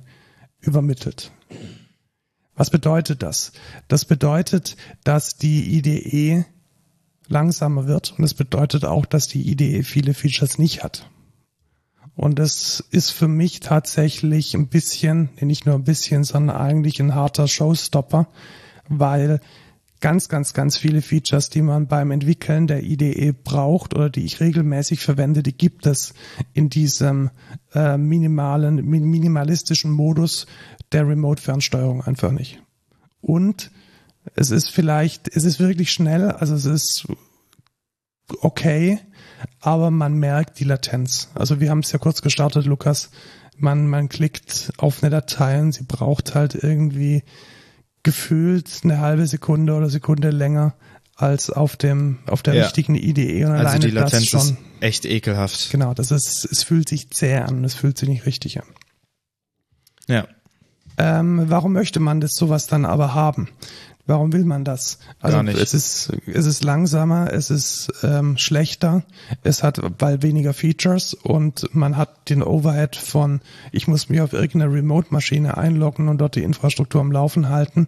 übermittelt. Was bedeutet das? Das bedeutet, dass die IDE langsamer wird und es bedeutet auch, dass die IDE viele Features nicht hat. Und das ist für mich tatsächlich ein bisschen, nicht nur ein bisschen, sondern eigentlich ein harter Showstopper, weil ganz, ganz, ganz viele Features, die man beim Entwickeln der IDE braucht oder die ich regelmäßig verwende, die gibt es in diesem äh, minimalen, minimalistischen Modus der Remote-Fernsteuerung einfach nicht. Und es ist vielleicht, es ist wirklich schnell, also es ist okay, aber man merkt die Latenz. Also wir haben es ja kurz gestartet, Lukas. Man, man klickt auf eine Datei und sie braucht halt irgendwie gefühlt eine halbe Sekunde oder Sekunde länger als auf dem auf der ja. richtigen IDE und also die Latenz das schon, ist echt ekelhaft. Genau, das ist es fühlt sich zäh an, es fühlt sich nicht richtig an. Ja. Ähm, warum möchte man das sowas dann aber haben? Warum will man das? Also Gar nicht. es ist es ist langsamer, es ist ähm, schlechter, es hat weil weniger Features und man hat den Overhead von ich muss mich auf irgendeine Remote-Maschine einloggen und dort die Infrastruktur am Laufen halten.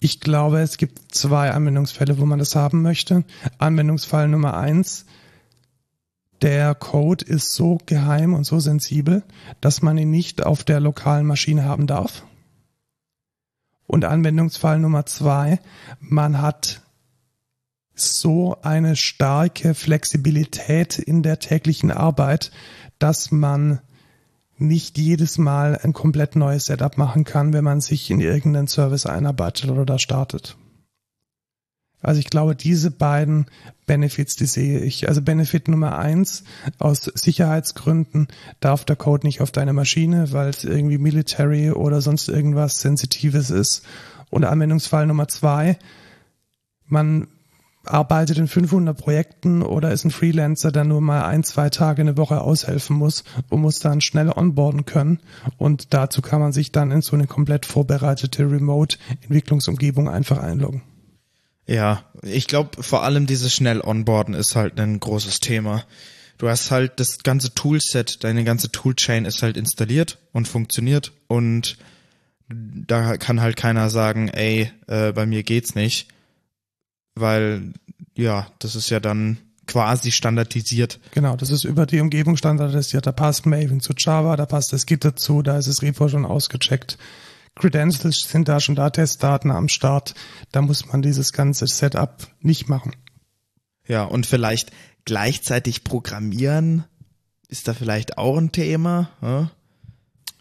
Ich glaube, es gibt zwei Anwendungsfälle, wo man das haben möchte. Anwendungsfall Nummer eins. Der Code ist so geheim und so sensibel, dass man ihn nicht auf der lokalen Maschine haben darf und Anwendungsfall Nummer zwei, man hat so eine starke Flexibilität in der täglichen Arbeit, dass man nicht jedes Mal ein komplett neues Setup machen kann, wenn man sich in irgendeinen Service einarbeitet oder startet. Also ich glaube, diese beiden Benefits, die sehe ich. Also Benefit Nummer eins, aus Sicherheitsgründen darf der Code nicht auf deine Maschine, weil es irgendwie Military oder sonst irgendwas Sensitives ist. Und Anwendungsfall Nummer zwei, man arbeitet in 500 Projekten oder ist ein Freelancer, der nur mal ein, zwei Tage eine Woche aushelfen muss und muss dann schnell onboarden können. Und dazu kann man sich dann in so eine komplett vorbereitete Remote-Entwicklungsumgebung einfach einloggen. Ja, ich glaube vor allem dieses schnell onboarden ist halt ein großes Thema. Du hast halt das ganze Toolset, deine ganze Toolchain ist halt installiert und funktioniert und da kann halt keiner sagen, ey, äh, bei mir geht's nicht, weil ja, das ist ja dann quasi standardisiert. Genau, das ist über die Umgebung standardisiert. Da passt Maven zu Java, da passt das Git dazu, da ist das Repo schon ausgecheckt. Credentials sind da schon da, Testdaten am Start. Da muss man dieses ganze Setup nicht machen. Ja, und vielleicht gleichzeitig programmieren ist da vielleicht auch ein Thema. Ja?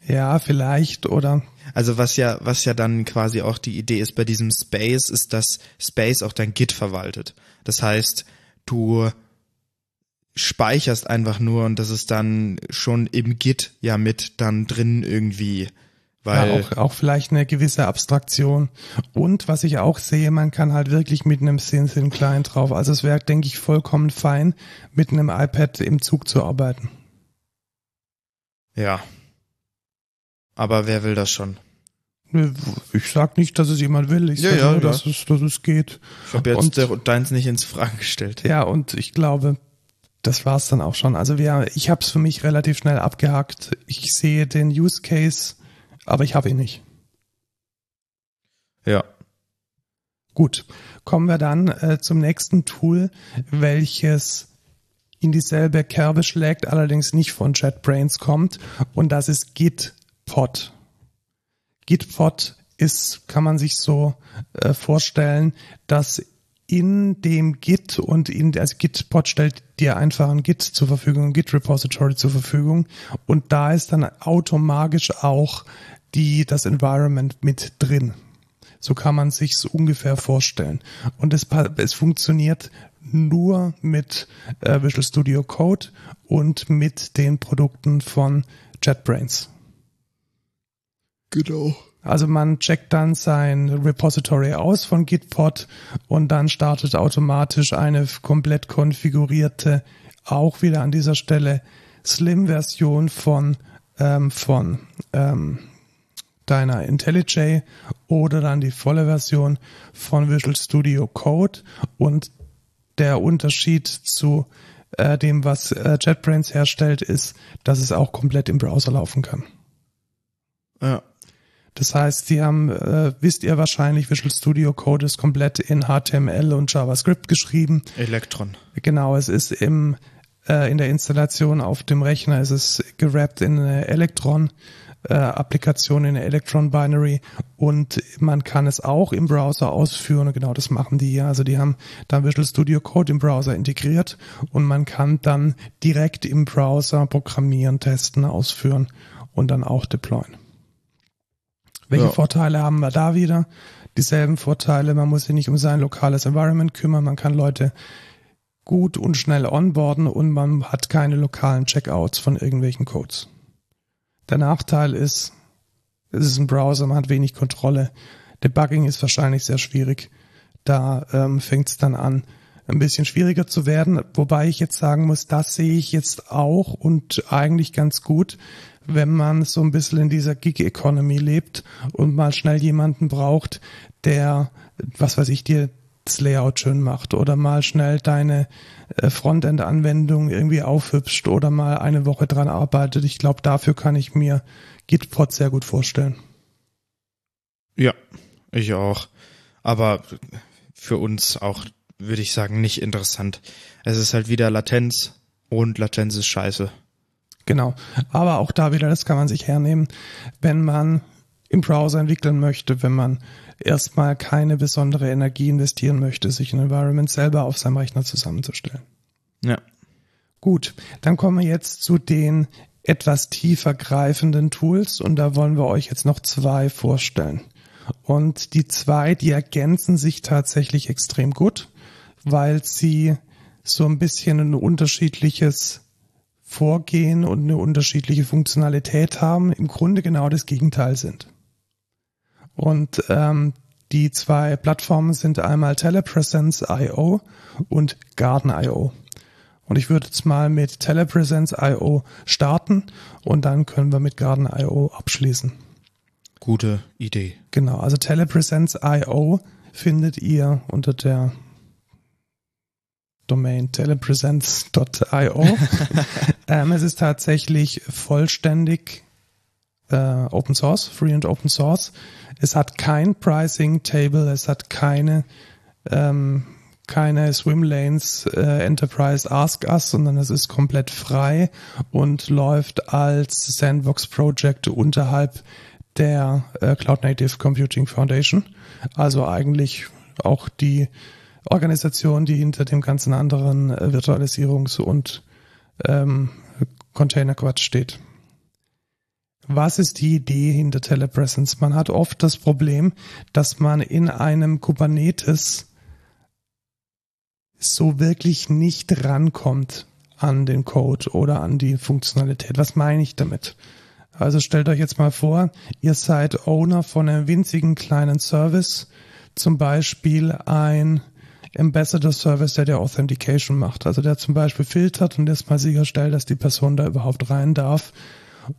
Ja, vielleicht oder. Also was ja, was ja dann quasi auch die Idee ist bei diesem Space, ist, dass Space auch dein Git verwaltet. Das heißt, du speicherst einfach nur und das ist dann schon im Git ja mit dann drin irgendwie. Weil ja, auch, auch vielleicht eine gewisse Abstraktion. Und was ich auch sehe, man kann halt wirklich mit einem Syn Client drauf. Also es wäre, denke ich, vollkommen fein, mit einem iPad im Zug zu arbeiten. Ja. Aber wer will das schon? Ich sag nicht, dass es jemand will. Ich ja, sage ja, nur, ja. Dass, es, dass es geht. Ich habe jetzt und, deins nicht ins Fragen gestellt. Ja, und ich glaube, das war's dann auch schon. Also wir, ich habe es für mich relativ schnell abgehakt. Ich sehe den Use Case, aber ich habe ihn nicht. Ja. Gut, kommen wir dann äh, zum nächsten Tool, welches in dieselbe Kerbe schlägt, allerdings nicht von JetBrains kommt, und das ist Gitpod. Gitpod ist, kann man sich so äh, vorstellen, dass in dem Git und in also Gitpod stellt dir einfach ein Git zur Verfügung, Git Repository zur Verfügung und da ist dann automatisch auch die das Environment mit drin. So kann man sich's ungefähr vorstellen. Und es, es funktioniert nur mit äh, Visual Studio Code und mit den Produkten von JetBrains. Genau. Also man checkt dann sein Repository aus von Gitpod und dann startet automatisch eine komplett konfigurierte, auch wieder an dieser Stelle Slim-Version von, ähm, von ähm, deiner IntelliJ oder dann die volle Version von Visual Studio Code und der Unterschied zu äh, dem, was äh, JetBrains herstellt, ist, dass es auch komplett im Browser laufen kann. Ja. Das heißt, Sie haben, äh, wisst ihr wahrscheinlich, Visual Studio Code ist komplett in HTML und JavaScript geschrieben. Electron. Genau, es ist im äh, in der Installation auf dem Rechner ist es gerappt in eine Electron äh, Applikation in der Electron Binary und man kann es auch im Browser ausführen und genau das machen die hier. Also die haben dann Visual Studio Code im Browser integriert und man kann dann direkt im Browser programmieren, testen, ausführen und dann auch deployen. Welche ja. Vorteile haben wir da wieder? Dieselben Vorteile, man muss sich nicht um sein lokales Environment kümmern, man kann Leute gut und schnell onboarden und man hat keine lokalen Checkouts von irgendwelchen Codes. Der Nachteil ist, es ist ein Browser, man hat wenig Kontrolle. Debugging ist wahrscheinlich sehr schwierig. Da ähm, fängt es dann an, ein bisschen schwieriger zu werden. Wobei ich jetzt sagen muss, das sehe ich jetzt auch und eigentlich ganz gut, wenn man so ein bisschen in dieser Gig-Economy lebt und mal schnell jemanden braucht, der, was weiß ich, dir das Layout schön macht oder mal schnell deine äh, Frontend-Anwendung irgendwie aufhübscht oder mal eine Woche dran arbeitet. Ich glaube, dafür kann ich mir Gitpod sehr gut vorstellen. Ja, ich auch. Aber für uns auch, würde ich sagen, nicht interessant. Es ist halt wieder Latenz und Latenz ist scheiße. Genau. Aber auch da wieder, das kann man sich hernehmen, wenn man im Browser entwickeln möchte, wenn man erstmal keine besondere Energie investieren möchte, sich ein Environment selber auf seinem Rechner zusammenzustellen. Ja. Gut, dann kommen wir jetzt zu den etwas tiefer greifenden Tools und da wollen wir euch jetzt noch zwei vorstellen. Und die zwei, die ergänzen sich tatsächlich extrem gut, weil sie so ein bisschen ein unterschiedliches Vorgehen und eine unterschiedliche Funktionalität haben, im Grunde genau das Gegenteil sind. Und ähm, die zwei Plattformen sind einmal Telepresence.io und Garden.io. Und ich würde jetzt mal mit Telepresence.io starten und dann können wir mit Garden.io abschließen. Gute Idee. Genau, also Telepresence.io findet ihr unter der Domain telepresence.io. ähm, es ist tatsächlich vollständig äh, Open Source, Free und Open Source. Es hat kein Pricing Table, es hat keine ähm, keine Swimlanes äh, Enterprise Ask Us, sondern es ist komplett frei und läuft als Sandbox Project unterhalb der äh, Cloud Native Computing Foundation. Also eigentlich auch die Organisation, die hinter dem ganzen anderen äh, Virtualisierungs- und ähm, Container-Quatsch steht. Was ist die Idee hinter Telepresence? Man hat oft das Problem, dass man in einem Kubernetes so wirklich nicht rankommt an den Code oder an die Funktionalität. Was meine ich damit? Also stellt euch jetzt mal vor, ihr seid Owner von einem winzigen kleinen Service, zum Beispiel ein Ambassador Service, der der Authentication macht. Also der zum Beispiel filtert und erstmal sicherstellt, dass die Person da überhaupt rein darf.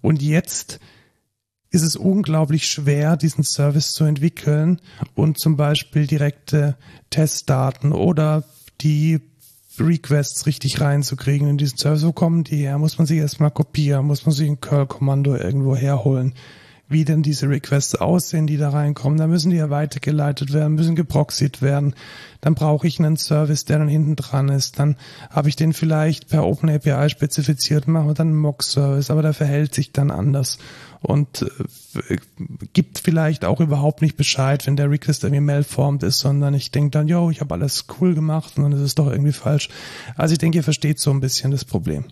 Und jetzt ist es unglaublich schwer, diesen Service zu entwickeln und zum Beispiel direkte Testdaten oder die Requests richtig reinzukriegen in diesen Service. Wo kommen die her? Muss man sich erstmal kopieren? Muss man sich ein Curl-Kommando irgendwo herholen? Wie denn diese Requests aussehen, die da reinkommen? Da müssen die ja weitergeleitet werden, müssen geproxied werden. Dann brauche ich einen Service, der dann hinten dran ist. Dann habe ich den vielleicht per OpenAPI spezifiziert, mache dann einen Mock-Service, aber der verhält sich dann anders und äh, gibt vielleicht auch überhaupt nicht Bescheid, wenn der Request irgendwie malformed ist, sondern ich denke dann, yo, ich habe alles cool gemacht und dann ist es doch irgendwie falsch. Also ich denke, ihr versteht so ein bisschen das Problem.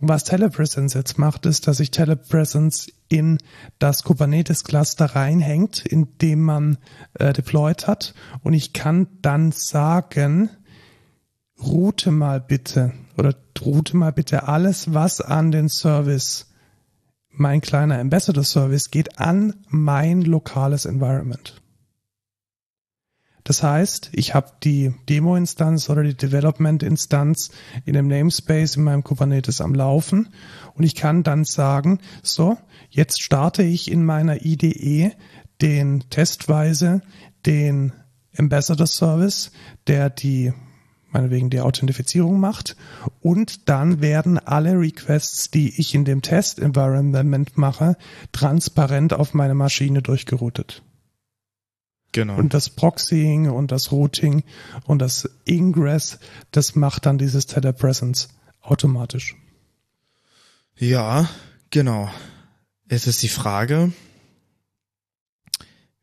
Was Telepresence jetzt macht, ist, dass sich Telepresence in das Kubernetes Cluster reinhängt, in dem man äh, deployed hat. Und ich kann dann sagen, route mal bitte oder route mal bitte alles, was an den Service mein kleiner Ambassador Service geht an mein lokales Environment. Das heißt, ich habe die Demo-Instanz oder die Development-Instanz in dem Namespace in meinem Kubernetes am Laufen und ich kann dann sagen, so, jetzt starte ich in meiner IDE den testweise den Ambassador Service, der die meinetwegen die Authentifizierung macht. Und dann werden alle Requests, die ich in dem Test-Environment mache, transparent auf meine Maschine durchgeroutet. Genau. Und das Proxying und das Routing und das Ingress, das macht dann dieses Telepresence automatisch. Ja, genau. Es ist die Frage,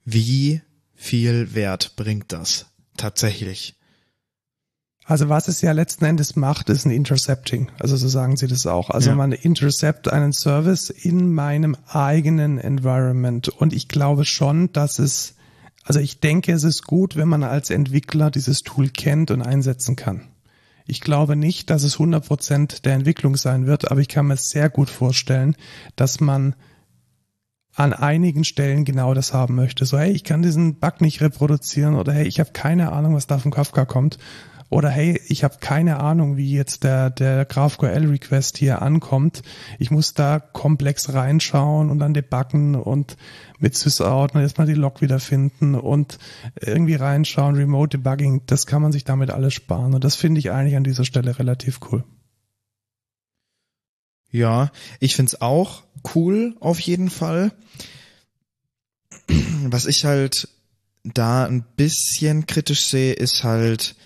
wie viel Wert bringt das tatsächlich? Also was es ja letzten Endes macht, ist ein Intercepting. Also so sagen sie das auch. Also ja. man intercept einen Service in meinem eigenen Environment. Und ich glaube schon, dass es, also ich denke, es ist gut, wenn man als Entwickler dieses Tool kennt und einsetzen kann. Ich glaube nicht, dass es 100% der Entwicklung sein wird, aber ich kann mir sehr gut vorstellen, dass man an einigen Stellen genau das haben möchte. So, hey, ich kann diesen Bug nicht reproduzieren oder hey, ich habe keine Ahnung, was da von Kafka kommt. Oder hey, ich habe keine Ahnung, wie jetzt der, der GraphQL-Request hier ankommt. Ich muss da komplex reinschauen und dann debuggen und mit SysOut erstmal die Log wiederfinden und irgendwie reinschauen, Remote Debugging, das kann man sich damit alles sparen. Und das finde ich eigentlich an dieser Stelle relativ cool. Ja, ich find's auch cool auf jeden Fall. Was ich halt da ein bisschen kritisch sehe, ist halt,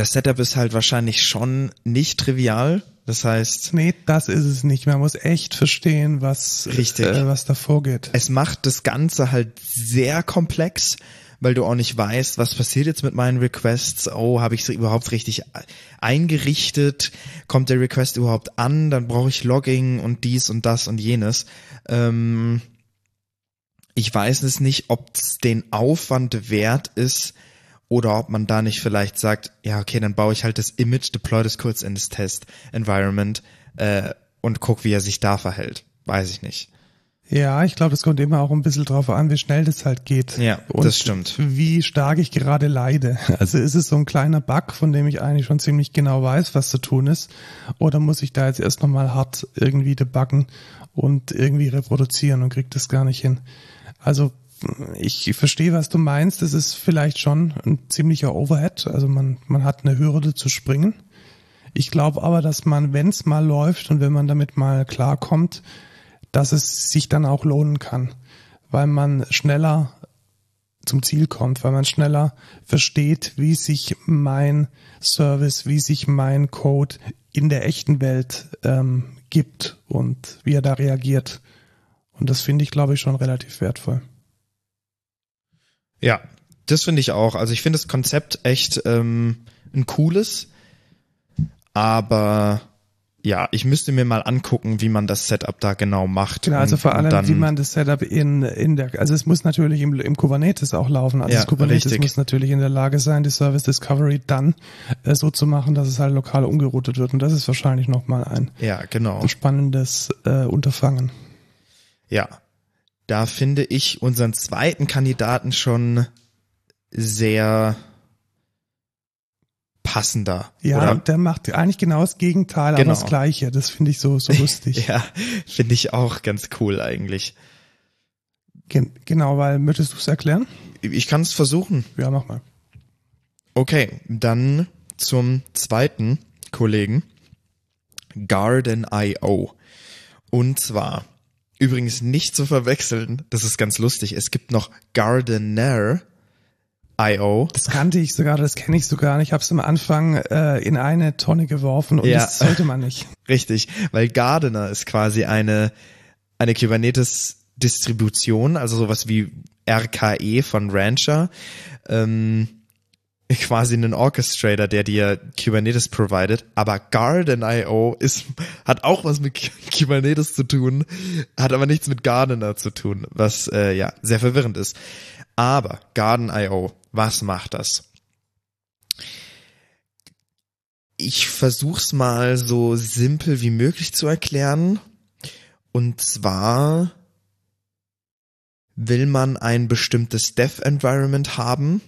das Setup ist halt wahrscheinlich schon nicht trivial. Das heißt. Nee, das ist es nicht. Man muss echt verstehen, was, richtig. Äh, was da vorgeht. Es macht das Ganze halt sehr komplex, weil du auch nicht weißt, was passiert jetzt mit meinen Requests. Oh, habe ich sie überhaupt richtig eingerichtet? Kommt der Request überhaupt an? Dann brauche ich Logging und dies und das und jenes. Ähm, ich weiß es nicht, ob es den Aufwand wert ist, oder ob man da nicht vielleicht sagt, ja, okay, dann baue ich halt das Image, deploy das kurz in das Test-Environment äh, und guck, wie er sich da verhält. Weiß ich nicht. Ja, ich glaube, das kommt immer auch ein bisschen drauf an, wie schnell das halt geht. Ja, und das stimmt. Wie stark ich gerade leide. Also ist es so ein kleiner Bug, von dem ich eigentlich schon ziemlich genau weiß, was zu tun ist? Oder muss ich da jetzt erst nochmal hart irgendwie debuggen und irgendwie reproduzieren und krieg das gar nicht hin? Also ich verstehe, was du meinst. Es ist vielleicht schon ein ziemlicher Overhead. Also man, man hat eine Hürde zu springen. Ich glaube aber, dass man, wenn es mal läuft und wenn man damit mal klarkommt, dass es sich dann auch lohnen kann, weil man schneller zum Ziel kommt, weil man schneller versteht, wie sich mein Service, wie sich mein Code in der echten Welt ähm, gibt und wie er da reagiert. Und das finde ich, glaube ich, schon relativ wertvoll. Ja, Das finde ich auch. Also ich finde das Konzept echt ähm, ein cooles, aber ja, ich müsste mir mal angucken, wie man das Setup da genau macht. Genau, also vor allem, dann, wie man das Setup in, in der, also es muss natürlich im, im Kubernetes auch laufen. Also Ja, das Kubernetes richtig. muss natürlich in der Lage sein, die Service Discovery dann äh, so zu machen, dass es halt lokal umgeroutet wird. Und das ist wahrscheinlich nochmal ein Ja, genau. spannendes äh, Unterfangen. Ja. Da finde ich unseren zweiten Kandidaten schon sehr passender. Ja, oder? der macht eigentlich genau das Gegenteil, Genau. aber das Gleiche. Das finde ich so, so lustig. Ja, finde ich auch ganz cool eigentlich. Gen genau, weil, möchtest du es erklären? Ich kann es versuchen. Ja, mach mal. Okay, dann zum zweiten Kollegen. Garden.io. Und zwar, übrigens nicht zu verwechseln, das ist ganz lustig, es gibt noch Gardener.io. Das kannte ich sogar, das kenne ich sogar. Ich habe es am Anfang äh, in eine Tonne geworfen und Ja. das sollte man nicht. Richtig, weil Gardener ist quasi eine, eine Kubernetes-Distribution, also sowas wie RKE von Rancher. Ähm, quasi einen Orchestrator, der dir Kubernetes provided, aber Garden.io ist, hat auch was mit Kubernetes zu tun, hat aber nichts mit Gardener zu tun, was äh, ja sehr verwirrend ist. Aber Garden.io, was macht das? Ich versuch's mal so simpel wie möglich zu erklären. Und zwar will man ein bestimmtes Dev-Environment haben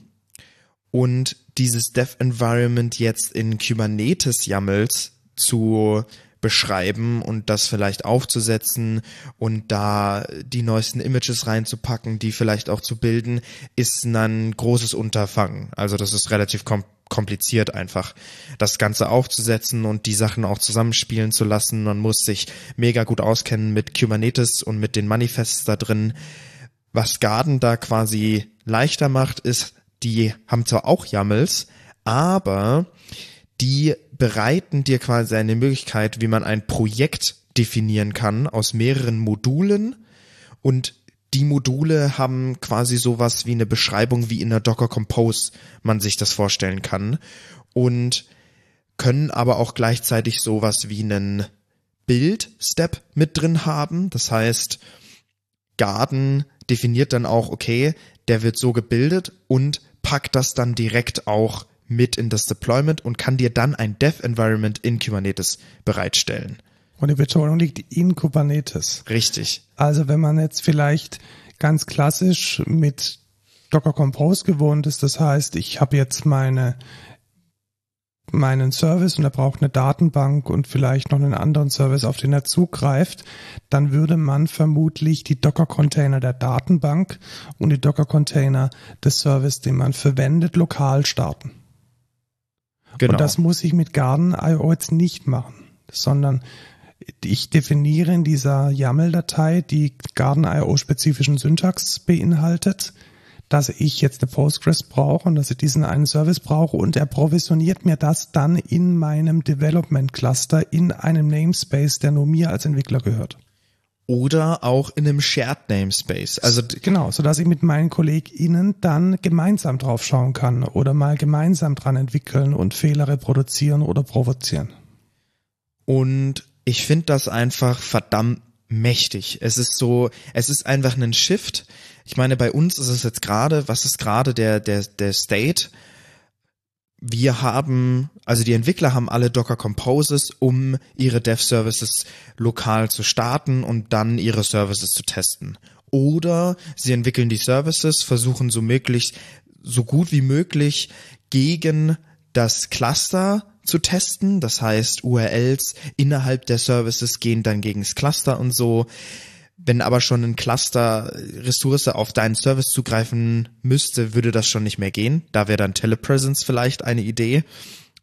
und dieses Dev-Environment jetzt in Kubernetes YAMLs zu beschreiben und das vielleicht aufzusetzen und da die neuesten Images reinzupacken, die vielleicht auch zu bilden, ist ein großes Unterfangen. Also das ist relativ kom kompliziert einfach, das Ganze aufzusetzen und die Sachen auch zusammenspielen zu lassen. Man muss sich mega gut auskennen mit Kubernetes und mit den Manifests da drin. Was Garden da quasi leichter macht, ist, die haben zwar auch YAMLs, aber die bereiten dir quasi eine Möglichkeit, wie man ein Projekt definieren kann aus mehreren Modulen und die Module haben quasi sowas wie eine Beschreibung, wie in der Docker Compose man sich das vorstellen kann und können aber auch gleichzeitig sowas wie einen Build-Step mit drin haben. Das heißt, Garden definiert dann auch, okay, der wird so gebildet und packt das dann direkt auch mit in das Deployment und kann dir dann ein Dev-Environment in Kubernetes bereitstellen. Und die Betonung liegt in Kubernetes. Richtig. Also wenn man jetzt vielleicht ganz klassisch mit Docker Compose gewohnt ist, das heißt, ich habe jetzt meine meinen Service und er braucht eine Datenbank und vielleicht noch einen anderen Service, auf den er zugreift, dann würde man vermutlich die Docker-Container der Datenbank und die Docker-Container des Service, den man verwendet, lokal starten. Genau. Und das muss ich mit Garden.io jetzt nicht machen, sondern ich definiere in dieser YAML-Datei, die Garden.io-spezifischen Syntax beinhaltet, dass ich jetzt eine Postgres brauche und dass ich diesen einen Service brauche und er provisioniert mir das dann in meinem Development Cluster in einem Namespace, der nur mir als Entwickler gehört. Oder auch in einem Shared Namespace. Also Genau, so dass ich mit meinen KollegInnen dann gemeinsam drauf schauen kann oder mal gemeinsam dran entwickeln und Fehler reproduzieren oder provozieren. Und ich finde das einfach verdammt mächtig. Es ist so, es ist einfach ein Shift. Ich meine, bei uns ist es jetzt gerade, was ist gerade der, der, der State? Wir haben, also die Entwickler haben alle Docker Composes, um ihre Dev Services lokal zu starten und dann ihre Services zu testen. Oder sie entwickeln die Services, versuchen so möglich, so gut wie möglich gegen das Cluster zu testen. Das heißt, URLs innerhalb der Services gehen dann gegen das Cluster und so. Wenn aber schon ein Cluster Ressource auf deinen Service zugreifen müsste, würde das schon nicht mehr gehen. Da wäre dann Telepresence vielleicht eine Idee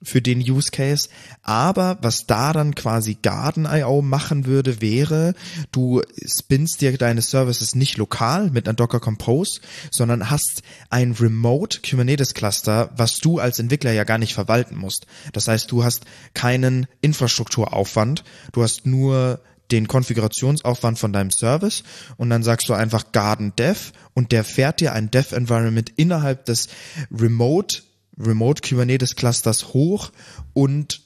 für den Use Case. Aber was da dann quasi Garden.io machen würde, wäre, du spinnst dir deine Services nicht lokal mit einer Docker Compose, sondern hast ein Remote Kubernetes Cluster, was du als Entwickler ja gar nicht verwalten musst. Das heißt, du hast keinen Infrastrukturaufwand, du hast nur den Konfigurationsaufwand von deinem Service und dann sagst du einfach Garden Dev und der fährt dir ein Dev Environment innerhalb des Remote Remote Kubernetes Clusters hoch und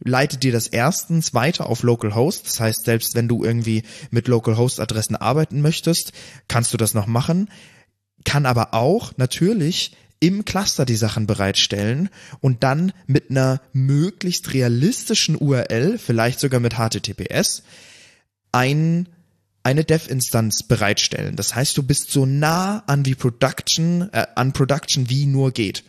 leitet dir das erstens weiter auf Localhost. Das heißt, selbst wenn du irgendwie mit Localhost Adressen arbeiten möchtest, kannst du das noch machen. Kann aber auch natürlich im Cluster die Sachen bereitstellen und dann mit einer möglichst realistischen URL, vielleicht sogar mit HTTPS, ein, eine Dev-Instanz bereitstellen. Das heißt, du bist so nah an die Production, äh, an Production wie nur geht.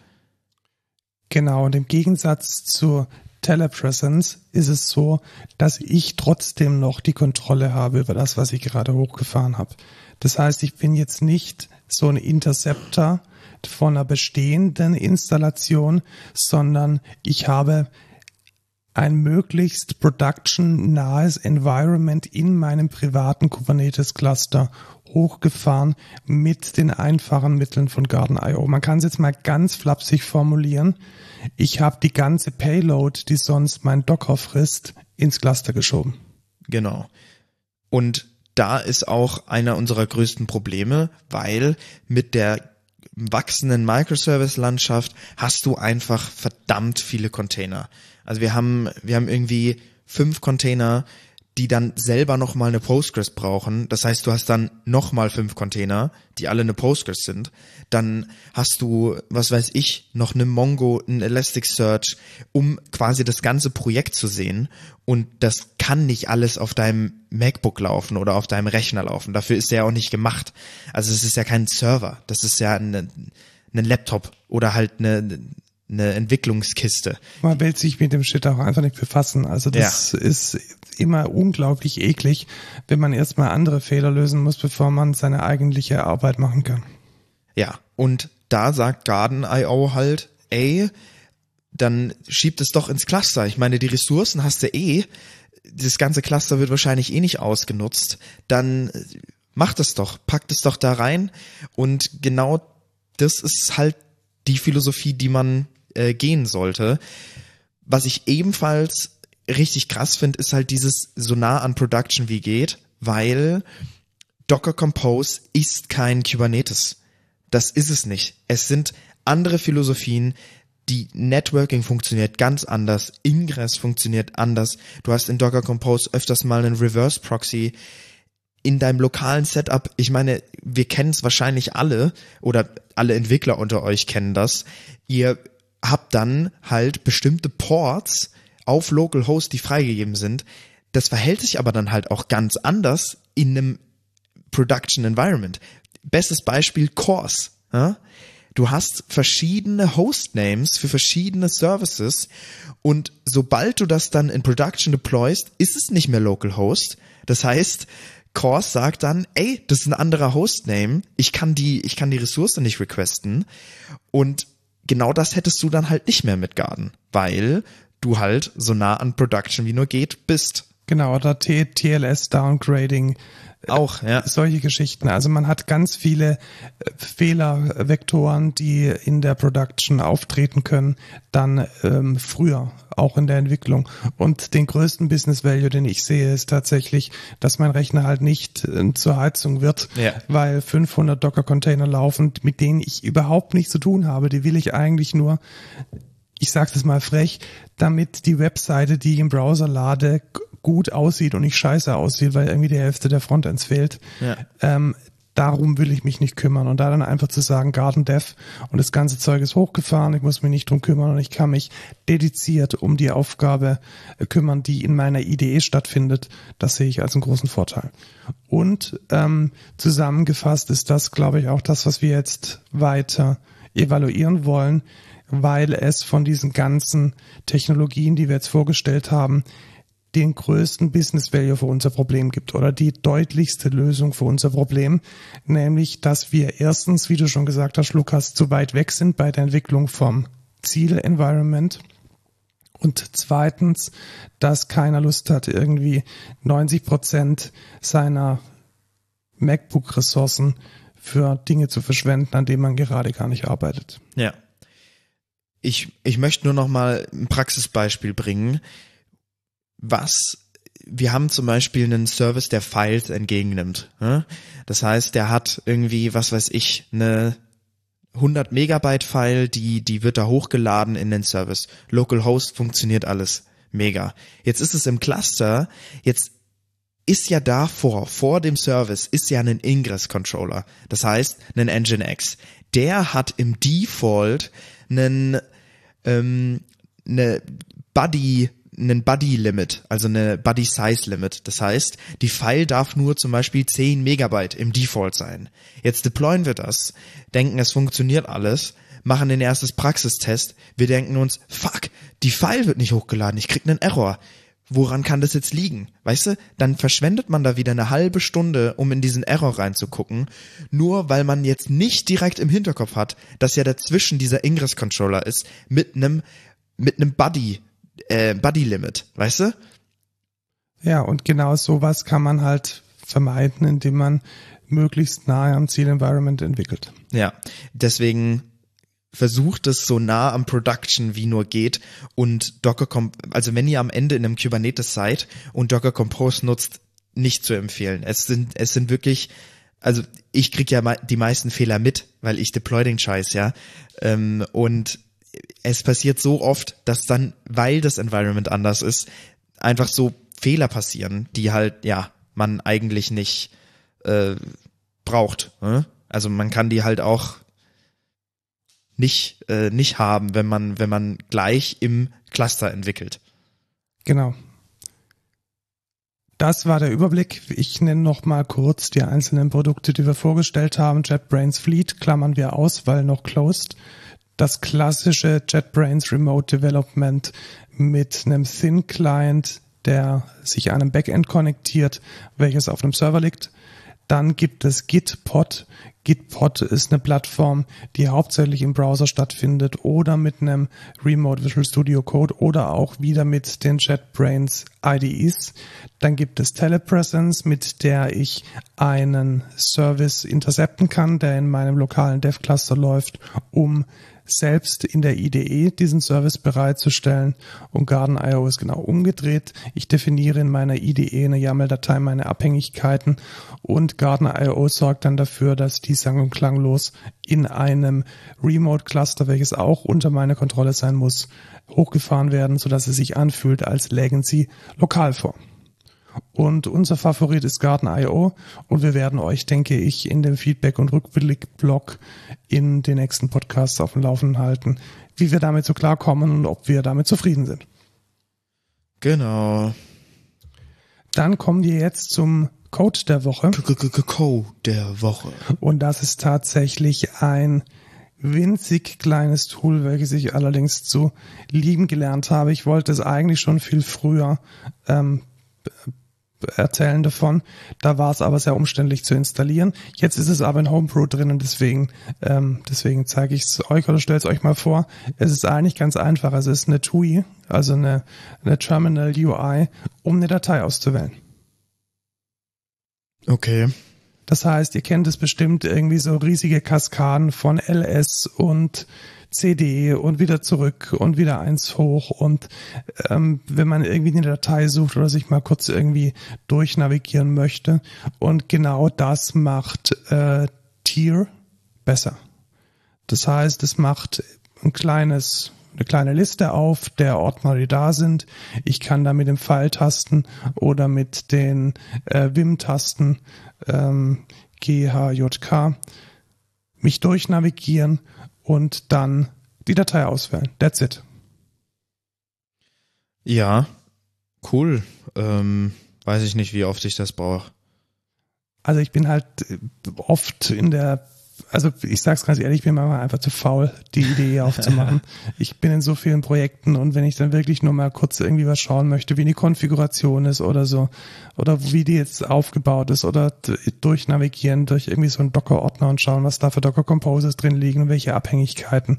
Genau, und im Gegensatz zur Telepresence ist es so, dass ich trotzdem noch die Kontrolle habe über das, was ich gerade hochgefahren habe. Das heißt, ich bin jetzt nicht so ein Interceptor von einer bestehenden Installation, sondern ich habe ein möglichst production-nahes Environment in meinem privaten Kubernetes-Cluster hochgefahren mit den einfachen Mitteln von Garden.io. Man kann es jetzt mal ganz flapsig formulieren. Ich habe die ganze Payload, die sonst mein Docker frisst, ins Cluster geschoben. Genau. Und da ist auch einer unserer größten Probleme, weil mit der wachsenden Microservice-Landschaft hast du einfach verdammt viele Container. Also wir haben, wir haben irgendwie fünf Container, die dann selber nochmal eine Postgres brauchen. Das heißt, du hast dann nochmal fünf Container, die alle eine Postgres sind. Dann hast du, was weiß ich, noch eine Mongo, ein Elasticsearch, um quasi das ganze Projekt zu sehen. Und das kann nicht alles auf deinem MacBook laufen oder auf deinem Rechner laufen. Dafür ist der auch nicht gemacht. Also es ist ja kein Server. Das ist ja ein, ein Laptop oder halt eine, eine Entwicklungskiste. Man will sich mit dem Shit auch einfach nicht befassen. Also das ja. ist immer unglaublich eklig, wenn man erstmal andere Fehler lösen muss, bevor man seine eigentliche Arbeit machen kann. Ja, und da sagt Garden.io halt, ey, dann schiebt es doch ins Cluster. Ich meine, die Ressourcen hast du eh. Das ganze Cluster wird wahrscheinlich eh nicht ausgenutzt. Dann mach das doch, pack das doch da rein. Und genau das ist halt die Philosophie, die man äh, gehen sollte. Was ich ebenfalls richtig krass finde, ist halt dieses so nah an Production wie geht, weil Docker Compose ist kein Kubernetes. Das ist es nicht. Es sind andere Philosophien, die Networking funktioniert ganz anders, Ingress funktioniert anders. Du hast in Docker Compose öfters mal einen Reverse Proxy in deinem lokalen Setup. Ich meine, wir kennen es wahrscheinlich alle oder alle Entwickler unter euch kennen das. Ihr habt dann halt bestimmte Ports auf Localhost, die freigegeben sind. Das verhält sich aber dann halt auch ganz anders in einem Production Environment. Bestes Beispiel Cores. Ja? Du hast verschiedene Hostnames für verschiedene Services und sobald du das dann in Production deployst, ist es nicht mehr Localhost. Das heißt, Cores sagt dann, ey, das ist ein anderer Hostname, ich kann die, ich kann die Ressource nicht requesten und genau das hättest du dann halt nicht mehr mit Garden, weil du halt so nah an Production wie nur geht bist. Genau, oder TLS Downgrading. Auch, ja. Solche Geschichten. Also man hat ganz viele äh, Fehlervektoren, die in der Production auftreten können, dann ähm, früher, auch in der Entwicklung. Und den größten Business Value, den ich sehe, ist tatsächlich, dass mein Rechner halt nicht äh, zur Heizung wird, ja. weil 500 Docker-Container laufen, mit denen ich überhaupt nichts zu tun habe. Die will ich eigentlich nur ich sage es mal frech, damit die Webseite, die ich im Browser lade, gut aussieht und nicht scheiße aussieht, weil irgendwie die Hälfte der Frontends fehlt. Ja. Ähm, darum will ich mich nicht kümmern. Und da dann einfach zu sagen, Garden Dev und das ganze Zeug ist hochgefahren, ich muss mich nicht drum kümmern und ich kann mich dediziert um die Aufgabe äh, kümmern, die in meiner IDE stattfindet, das sehe ich als einen großen Vorteil. Und ähm, zusammengefasst ist das, glaube ich, auch das, was wir jetzt weiter evaluieren wollen, weil es von diesen ganzen Technologien, die wir jetzt vorgestellt haben, den größten Business Value für unser Problem gibt oder die deutlichste Lösung für unser Problem, nämlich dass wir erstens, wie du schon gesagt hast, Lukas, zu weit weg sind bei der Entwicklung vom Ziel-Environment und zweitens, dass keiner Lust hat, irgendwie 90 Prozent seiner MacBook-Ressourcen für Dinge zu verschwenden, an denen man gerade gar nicht arbeitet. Ja. Ich, ich möchte nur noch mal ein Praxisbeispiel bringen, was wir haben zum Beispiel einen Service, der Files entgegennimmt. Ne? Das heißt, der hat irgendwie, was weiß ich, eine 100 Megabyte File, die, die wird da hochgeladen in den Service. Localhost funktioniert alles. Mega. Jetzt ist es im Cluster, jetzt ist ja davor, vor dem Service, ist ja ein Ingress-Controller. Das heißt, ein Nginx. Der hat im Default einen, ähm, eine Buddy, einen Buddy Limit, also eine Buddy Size Limit. Das heißt, die File darf nur zum Beispiel 10 Megabyte im Default sein. Jetzt deployen wir das, denken, es funktioniert alles, machen den erstes Praxistest. Wir denken uns, fuck, die File wird nicht hochgeladen, ich krieg einen Error woran kann das jetzt liegen? Weißt du, dann verschwendet man da wieder eine halbe Stunde, um in diesen Error reinzugucken, nur weil man jetzt nicht direkt im Hinterkopf hat, dass ja dazwischen dieser Ingress-Controller ist mit einem mit einem Buddy, äh, Buddy-Limit, weißt du? Ja, und genau sowas kann man halt vermeiden, indem man möglichst nahe am Ziel-Environment entwickelt. Ja, deswegen versucht es so nah am Production wie nur geht und Docker Comp also wenn ihr am Ende in einem Kubernetes seid und Docker Compose nutzt, nicht zu empfehlen. Es sind es sind wirklich also ich krieg ja die meisten Fehler mit, weil ich deploy den Scheiß, ja. Ähm, und es passiert so oft, dass dann, weil das Environment anders ist, einfach so Fehler passieren, die halt, ja, man eigentlich nicht äh, braucht. Ne? Also man kann die halt auch nicht, äh, nicht haben, wenn man, wenn man gleich im Cluster entwickelt. Genau. Das war der Überblick. Ich nenne noch mal kurz die einzelnen Produkte, die wir vorgestellt haben. JetBrains Fleet klammern wir aus, weil noch closed. Das klassische JetBrains Remote Development mit einem Thin Client, der sich an einem Backend konnektiert, welches auf einem Server liegt. Dann gibt es Gitpod. Gitpod ist eine Plattform, die hauptsächlich im Browser stattfindet oder mit einem Remote Visual Studio Code oder auch wieder mit den JetBrains IDEs. Dann gibt es Telepresence, mit der ich einen Service intercepten kann, der in meinem lokalen Dev Cluster läuft, um selbst in der IDE diesen Service bereitzustellen und Garden.io ist genau umgedreht. Ich definiere in meiner IDE eine YAML-Datei meine Abhängigkeiten und Garden.io sorgt dann dafür, dass die sang- und klanglos in einem Remote-Cluster, welches auch unter meiner Kontrolle sein muss, hochgefahren werden, sodass es sich anfühlt, als lägen sie lokal vor. Und unser Favorit ist Garden.io und wir werden euch, denke ich, in dem Feedback- und Rückblick-Blog in den nächsten Podcasts auf dem Laufenden halten, wie wir damit so klarkommen und ob wir damit zufrieden sind. Genau. Dann kommen wir jetzt zum Code der Woche. Code der Woche. Und das ist tatsächlich ein winzig kleines Tool, welches ich allerdings zu lieben gelernt habe. Ich wollte es eigentlich schon viel früher ähm, erzählen davon. Da war es aber sehr umständlich zu installieren. Jetzt ist es aber in Homebrew drin und deswegen, ähm, deswegen zeige ich es euch oder stelle es euch mal vor. Es ist eigentlich ganz einfach. Es ist eine TUI, also eine, eine Terminal UI, um eine Datei auszuwählen. Okay. Das heißt, ihr kennt es bestimmt irgendwie so riesige Kaskaden von LS und CD und wieder zurück und wieder eins hoch und ähm, wenn man irgendwie eine Datei sucht oder sich mal kurz irgendwie durchnavigieren möchte und genau das macht äh, Tier besser. Das heißt, es macht ein kleines eine kleine Liste auf der Ordner, die da sind. Ich kann da mit dem Pfeiltasten oder mit den äh, Wim-Tasten ähm, G, H, J, K mich durchnavigieren und dann die Datei auswählen. That's it. Ja, cool. Ähm, weiß ich nicht, wie oft ich das brauche. Also ich bin halt oft in der also ich sag's ganz ehrlich, ich bin manchmal einfach zu faul, die Idee aufzumachen. ich bin in so vielen Projekten und wenn ich dann wirklich nur mal kurz irgendwie was schauen möchte, wie die Konfiguration ist oder so, oder wie die jetzt aufgebaut ist oder durchnavigieren durch irgendwie so einen Docker-Ordner und schauen, was da für Docker-Composes drin liegen und welche Abhängigkeiten.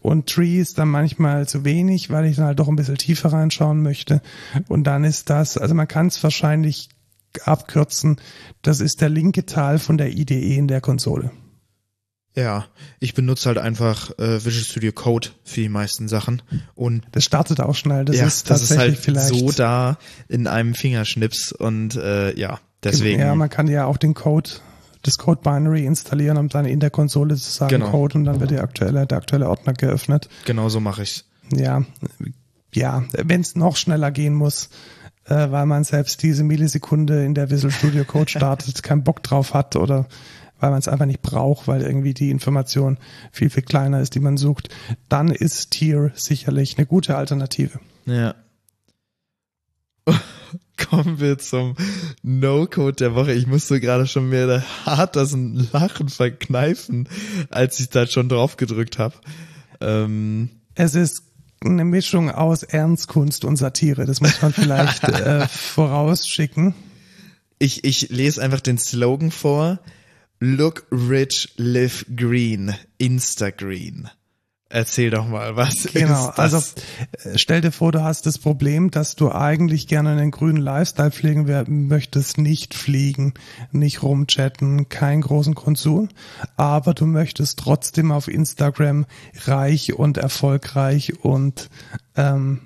Und Tree ist dann manchmal zu wenig, weil ich dann halt doch ein bisschen tiefer reinschauen möchte. Und dann ist das, also man kann es wahrscheinlich abkürzen, das ist der linke Teil von der IDE in der Konsole. Ja, ich benutze halt einfach äh, Visual Studio Code für die meisten Sachen und Das startet auch schnell. Das ja, ist das ist tatsächlich halt vielleicht so da in einem Fingerschnips und äh, ja, deswegen Ja, man kann ja auch den Code, das Code Binary installieren und dann in der Konsole sozusagen Genau. Code und dann wird der aktuelle, der aktuelle Ordner geöffnet. genau so mache ich's. Ja, ja, wenn es noch schneller gehen muss, äh, weil man selbst diese Millisekunde in der Visual Studio Code startet, keinen Bock drauf hat oder weil man es einfach nicht braucht, weil irgendwie die Information viel, viel kleiner ist, die man sucht, dann ist Tier sicherlich eine gute Alternative. Ja. Kommen wir zum No-Code der Woche. Ich musste gerade schon mir hart das Lachen verkneifen, als ich da schon drauf gedrückt habe. Ähm, Es ist eine Mischung aus Ernstkunst und Satire, das muss man vielleicht äh, vorausschicken. ich, ich lese einfach den Slogan vor. Look rich, live green, Instagreen. Erzähl doch mal, was Genau, ist das? also stell dir vor, du hast das Problem, dass du eigentlich gerne einen grünen Lifestyle pflegen werden möchtest, nicht fliegen, nicht rumchatten, keinen großen Konsum, aber du möchtest trotzdem auf Instagram reich und erfolgreich und ähm,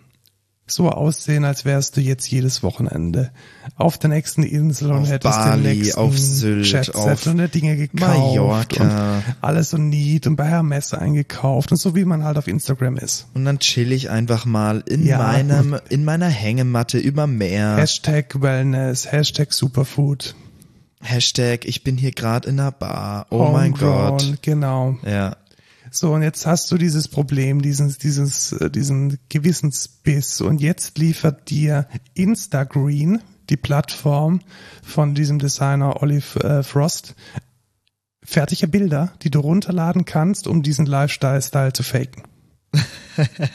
so aussehen, als wärst du jetzt jedes Wochenende auf der nächsten Insel und Auf hättest Bali, den nächsten auf Sylt, auf und dir Dinge gekauft Mallorca. und alles so neat und bei Hermes eingekauft und so wie man halt auf Instagram ist. Und dann chill ich einfach mal in Ja. meinem, in meiner Hängematte über Meer. Hashtag Wellness, Hashtag Superfood. Hashtag, ich bin hier gerade in einer Bar. Oh mein Homegrown, Gott. Genau. Ja. So, und jetzt hast du dieses Problem, dieses, dieses, äh, diesen Gewissensbiss. Und jetzt liefert dir Instagreen, die Plattform von diesem Designer Olive äh, Frost, fertige Bilder, die du runterladen kannst, um diesen Lifestyle-Style zu faken.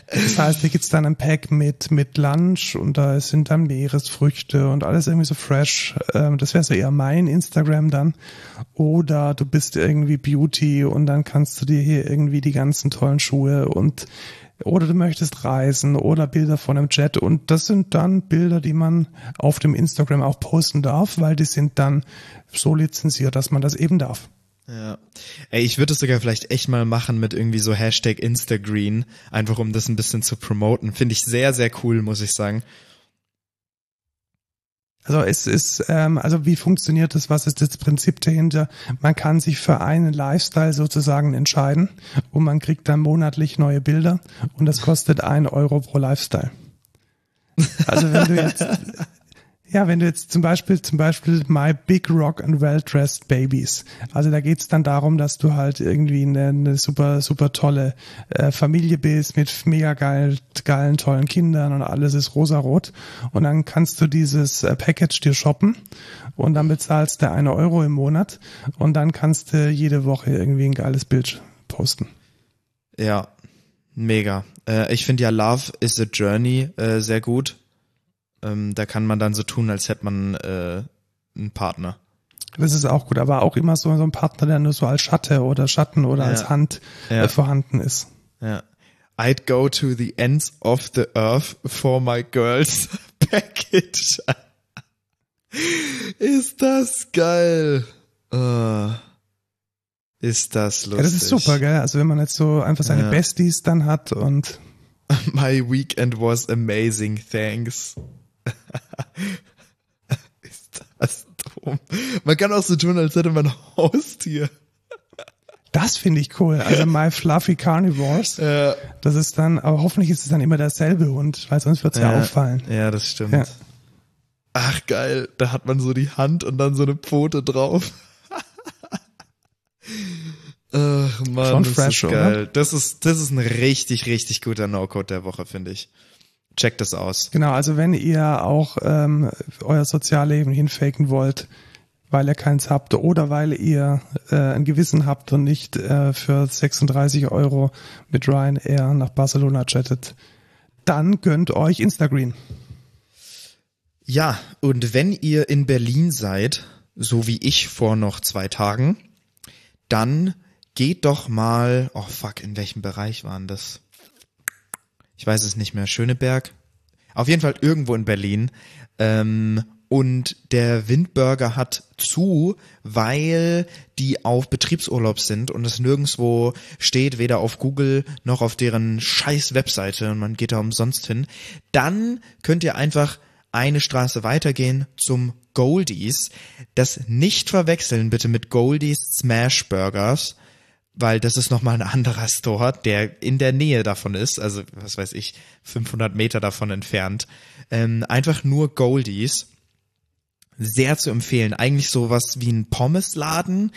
Das heißt, hier gibt's dann ein Pack mit, mit Lunch und da sind dann Meeresfrüchte und alles irgendwie so fresh. Ähm, das wäre so eher mein Instagram dann. Oder du bist irgendwie Beauty und dann kannst du dir hier irgendwie die ganzen tollen Schuhe und oder du möchtest reisen oder Bilder von einem Jet und das sind dann Bilder, die man auf dem Instagram auch posten darf, weil die sind dann so lizenziert, dass man das eben darf. Ja. Ey, ich würde es sogar vielleicht echt mal machen mit irgendwie so Hashtag Instagreen, einfach um das ein bisschen zu promoten. Finde ich sehr, sehr cool, muss ich sagen. Also es ist, ähm, also wie funktioniert das? Was ist das Prinzip dahinter? Man kann sich für einen Lifestyle sozusagen entscheiden und man kriegt dann monatlich neue Bilder und das kostet ein Euro pro Lifestyle. Also wenn du jetzt, ja, wenn du jetzt zum Beispiel, zum Beispiel My Big Rock and Well-Dressed Babies. Also da geht's dann darum, dass du halt irgendwie eine, eine super, super tolle äh, Familie bist mit mega geil, geilen, tollen Kindern und alles ist rosarot. Und dann kannst du dieses äh, Package dir shoppen und dann bezahlst du eine Euro im Monat und dann kannst du jede Woche irgendwie ein geiles Bild posten. Ja, mega. Äh, ich finde ja Love is a Journey äh, sehr gut. Ähm, da kann man dann so tun, als hätte man äh, einen Partner. Das ist auch gut, aber auch immer so, so ein Partner, der nur so als Schatte oder Schatten oder Ja. als Hand Ja. äh, vorhanden ist. Ja. I'd go to the ends of the earth for my girls package. ist das geil. Äh, ist das lustig. Ja, das ist super, gell? Also wenn man jetzt so einfach seine Ja. Besties dann hat und My weekend was amazing, thanks. ist das dumm. Man kann auch so tun, als hätte man ein Haustier. das finde ich cool. Also My Fluffy Carnivores, Ja, das ist dann, aber hoffentlich ist es dann immer derselbe Hund, weil sonst wird's ja, auffallen. Ja, das stimmt. Ja. Ach geil, da hat man so die Hand und dann so eine Pfote drauf. Ach man, Schon das fresh, ist geil. oder? Das ist das ist ein richtig richtig guter No-Code der Woche, finde ich. Checkt das aus. Genau, also wenn ihr auch ähm, euer Sozialleben hinfaken wollt, weil ihr keins habt oder weil ihr äh, ein Gewissen habt und nicht äh, für 36 Euro mit Ryanair nach Barcelona chattet, dann gönnt euch Instagram. Ja, und wenn ihr in Berlin seid, so wie ich vor noch zwei Tagen, dann geht doch mal, oh fuck, in welchem Bereich waren das? Ich weiß es nicht mehr, Schöneberg? Auf jeden Fall irgendwo in Berlin. Ähm, und der Windburger hat zu, weil die auf Betriebsurlaub sind und es nirgendwo steht, weder auf Google noch auf deren scheiß Webseite und man geht da umsonst hin. Dann könnt ihr einfach eine Straße weitergehen zum Goldies. Das nicht verwechseln bitte mit Goldies Smash Burgers, weil das ist nochmal ein anderer Store, der in der Nähe davon ist, also was weiß ich, 500 Meter davon entfernt. Ähm, einfach nur Goldies. Sehr zu empfehlen. Eigentlich sowas wie ein Pommesladen.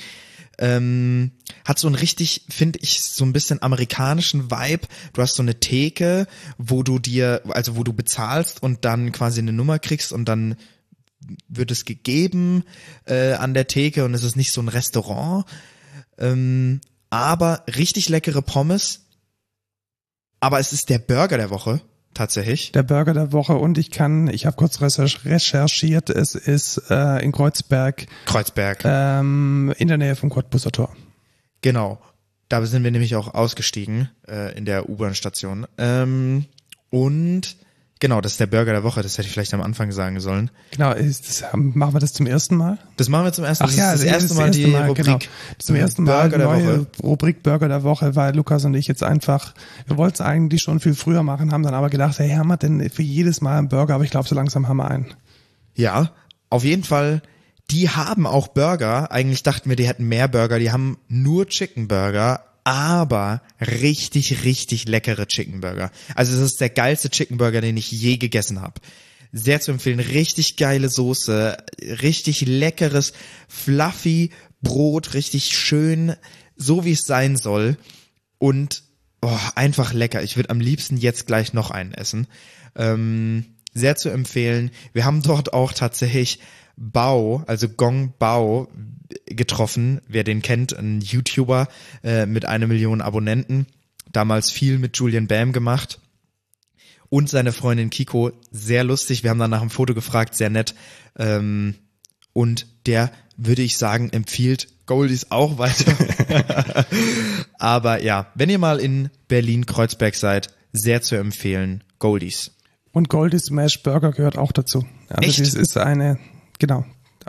Ähm, hat so ein richtig, finde ich, so ein bisschen amerikanischen Vibe. Du hast so eine Theke, wo du dir, also wo du bezahlst und dann quasi eine Nummer kriegst und dann wird es gegeben äh, an der Theke und es ist nicht so ein Restaurant. Ähm, aber richtig leckere Pommes. Aber es ist der Burger der Woche tatsächlich. Der Burger der Woche und ich kann, ich habe kurz recherchiert, es ist äh, in Kreuzberg. Kreuzberg. Ähm, in der Nähe vom Cottbuser Tor. Genau. Da sind wir nämlich auch ausgestiegen äh, in der U-Bahn-Station. Ähm, und Genau, das ist der Burger der Woche, das hätte ich vielleicht am Anfang sagen sollen. Genau, ist das, machen wir das zum ersten Mal? Das machen wir zum ersten Mal. Ach ja, das, das, das erste Mal die Mal, Rubrik. Genau. Zum ersten Mal Burger neue der Woche. Rubrik Burger der Woche, weil Lukas und ich jetzt einfach, wir wollten es eigentlich schon viel früher machen, haben dann aber gedacht, hey, haben wir denn für jedes Mal einen Burger, aber ich glaube, so langsam haben wir einen. Ja, auf jeden Fall die haben auch Burger. Eigentlich dachten wir, die hätten mehr Burger. Die haben nur Chicken Burger, aber richtig, richtig leckere Chicken Burger. Also es ist der geilste Chicken Burger, den ich je gegessen habe. Sehr zu empfehlen. Richtig geile Soße, richtig leckeres, fluffy Brot, richtig schön, so wie es sein soll. Und oh, einfach lecker. Ich würde am liebsten jetzt gleich noch einen essen. Ähm, sehr zu empfehlen. Wir haben dort auch tatsächlich Bao, also Gong Bao, getroffen. Wer den kennt, ein YouTuber äh, mit einer Million Abonnenten. Damals viel mit Julian Bam gemacht. Und seine Freundin Kiko, sehr lustig. Wir haben dann nach einem Foto gefragt, sehr nett. Ähm, und der, würde ich sagen, empfiehlt Goldies auch weiter. Aber ja, wenn ihr mal in Berlin-Kreuzberg seid, sehr zu empfehlen, Goldies. Und Goldies Smash Burger gehört auch dazu. Also Echt? das ist eine Genau.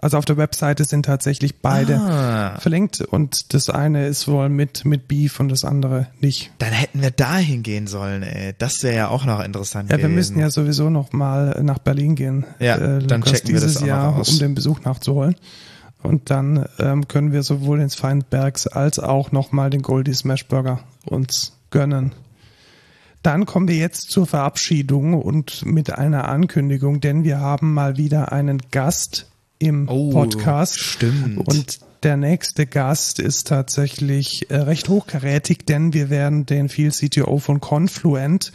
Also auf der Webseite sind tatsächlich beide ah. verlinkt und das eine ist wohl mit, mit Beef und das andere nicht. Dann hätten wir da hingehen sollen, ey. Das wäre ja auch noch interessant Ja, gewesen. wir müssen ja sowieso noch mal nach Berlin gehen. Ja, äh, dann checken wir das auch Jahr, aus. um den Besuch nachzuholen. Und dann ähm, können wir sowohl ins Feindbergs als auch nochmal den Goldie Smash Burger uns gönnen. Dann kommen wir jetzt zur Verabschiedung und mit einer Ankündigung, denn wir haben mal wieder einen Gast im oh, Podcast. Stimmt. Und der nächste Gast ist tatsächlich äh, recht hochkarätig, denn wir werden den Field CTO von Confluent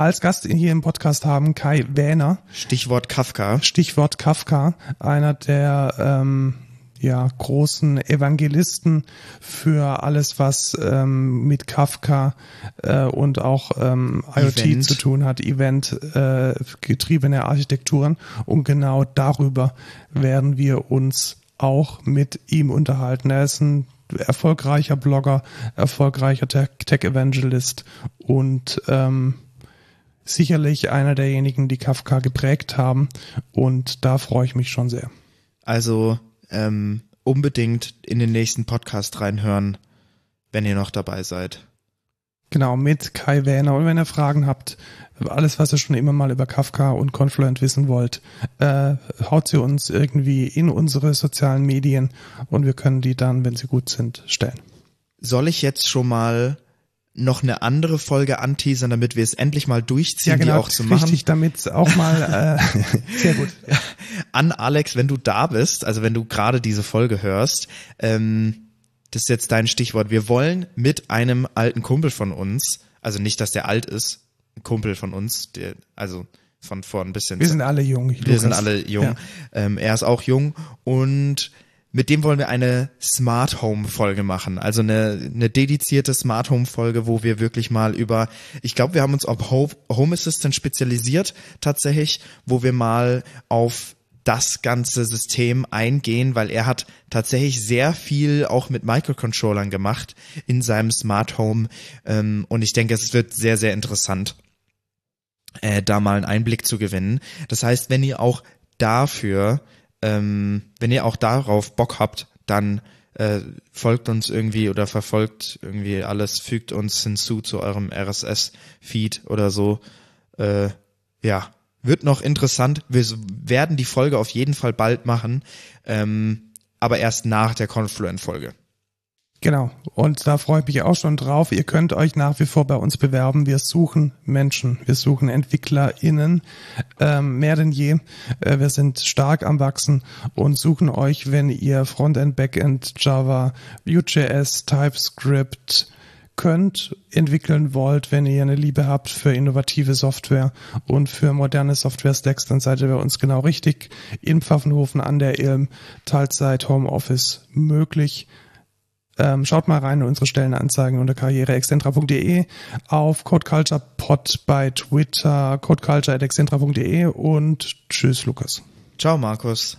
als Gast hier im Podcast haben Kai Wähner. Stichwort Kafka. Stichwort Kafka, einer der ähm, ja, großen Evangelisten für alles, was ähm, mit Kafka äh, und auch ähm, IoT Event. zu tun hat, Event äh, getriebene Architekturen. Und genau darüber werden wir uns auch mit ihm unterhalten. Er ist ein erfolgreicher Blogger, erfolgreicher Tech-Evangelist und ähm, sicherlich einer derjenigen, die Kafka geprägt haben. Und da freue ich mich schon sehr. Also ähm, unbedingt in den nächsten Podcast reinhören, wenn ihr noch dabei seid. Genau, mit Kai Wähner. Und wenn ihr Fragen habt, alles, was ihr schon immer mal über Kafka und Confluent wissen wollt, äh, haut sie uns irgendwie in unsere sozialen Medien und wir können die dann, wenn sie gut sind, stellen. Soll ich jetzt schon mal noch eine andere Folge anteasern, damit wir es endlich mal durchziehen, ja, genau, die auch zu machen. Richtig, damit auch mal äh, sehr gut. An Alex, wenn du da bist, also wenn du gerade diese Folge hörst, ähm, das ist jetzt dein Stichwort. Wir wollen mit einem alten Kumpel von uns, also nicht, dass der alt ist, ein Kumpel von uns, der, also von vor ein bisschen. Wir sind alle jung. Wir Lukas. sind alle jung. Ja. Ähm, er ist auch jung und mit dem wollen wir eine Smart Home Folge machen. Also eine, eine dedizierte Smart Home Folge, wo wir wirklich mal über, ich glaube, wir haben uns auf Home Assistant spezialisiert tatsächlich, wo wir mal auf das ganze System eingehen, weil er hat tatsächlich sehr viel auch mit Microcontrollern gemacht in seinem Smart Home. Ähm, und ich denke, es wird sehr, sehr interessant, äh, da mal einen Einblick zu gewinnen. Das heißt, wenn ihr auch dafür, ähm, wenn ihr auch darauf Bock habt, dann äh, folgt uns irgendwie oder verfolgt irgendwie alles, fügt uns hinzu zu eurem RSS-Feed oder so. Äh, ja, wird noch interessant. Wir werden die Folge auf jeden Fall bald machen, ähm, aber erst nach der Confluent-Folge. Genau. Und da freue ich mich auch schon drauf. Ihr könnt euch nach wie vor bei uns bewerben. Wir suchen Menschen. Wir suchen EntwicklerInnen ähm, mehr denn je. Äh, wir sind stark am Wachsen und suchen euch, wenn ihr Frontend, Backend, Java, Vue.js, TypeScript könnt, entwickeln wollt, wenn ihr eine Liebe habt für innovative Software und für moderne Software-Stacks, dann seid ihr bei uns genau richtig. In Pfaffenhofen an der Ilm, Teilzeit, Homeoffice möglich ähm, schaut mal rein in unsere Stellenanzeigen unter karriereexcentra.de, auf CodeCulturePod bei Twitter, codeculture.excentra.de und tschüss, Lukas. Ciao, Markus.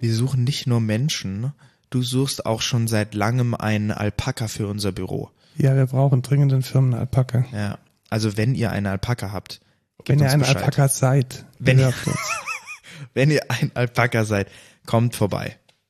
Wir suchen nicht nur Menschen, du suchst auch schon seit langem einen Alpaka für unser Büro. Ja, wir brauchen dringend einen Firmenalpaka. Ja, also wenn ihr einen Alpaka habt, wenn ihr ein Alpaka seid, wenn ihr, wenn ihr ein Alpaka seid, kommt vorbei.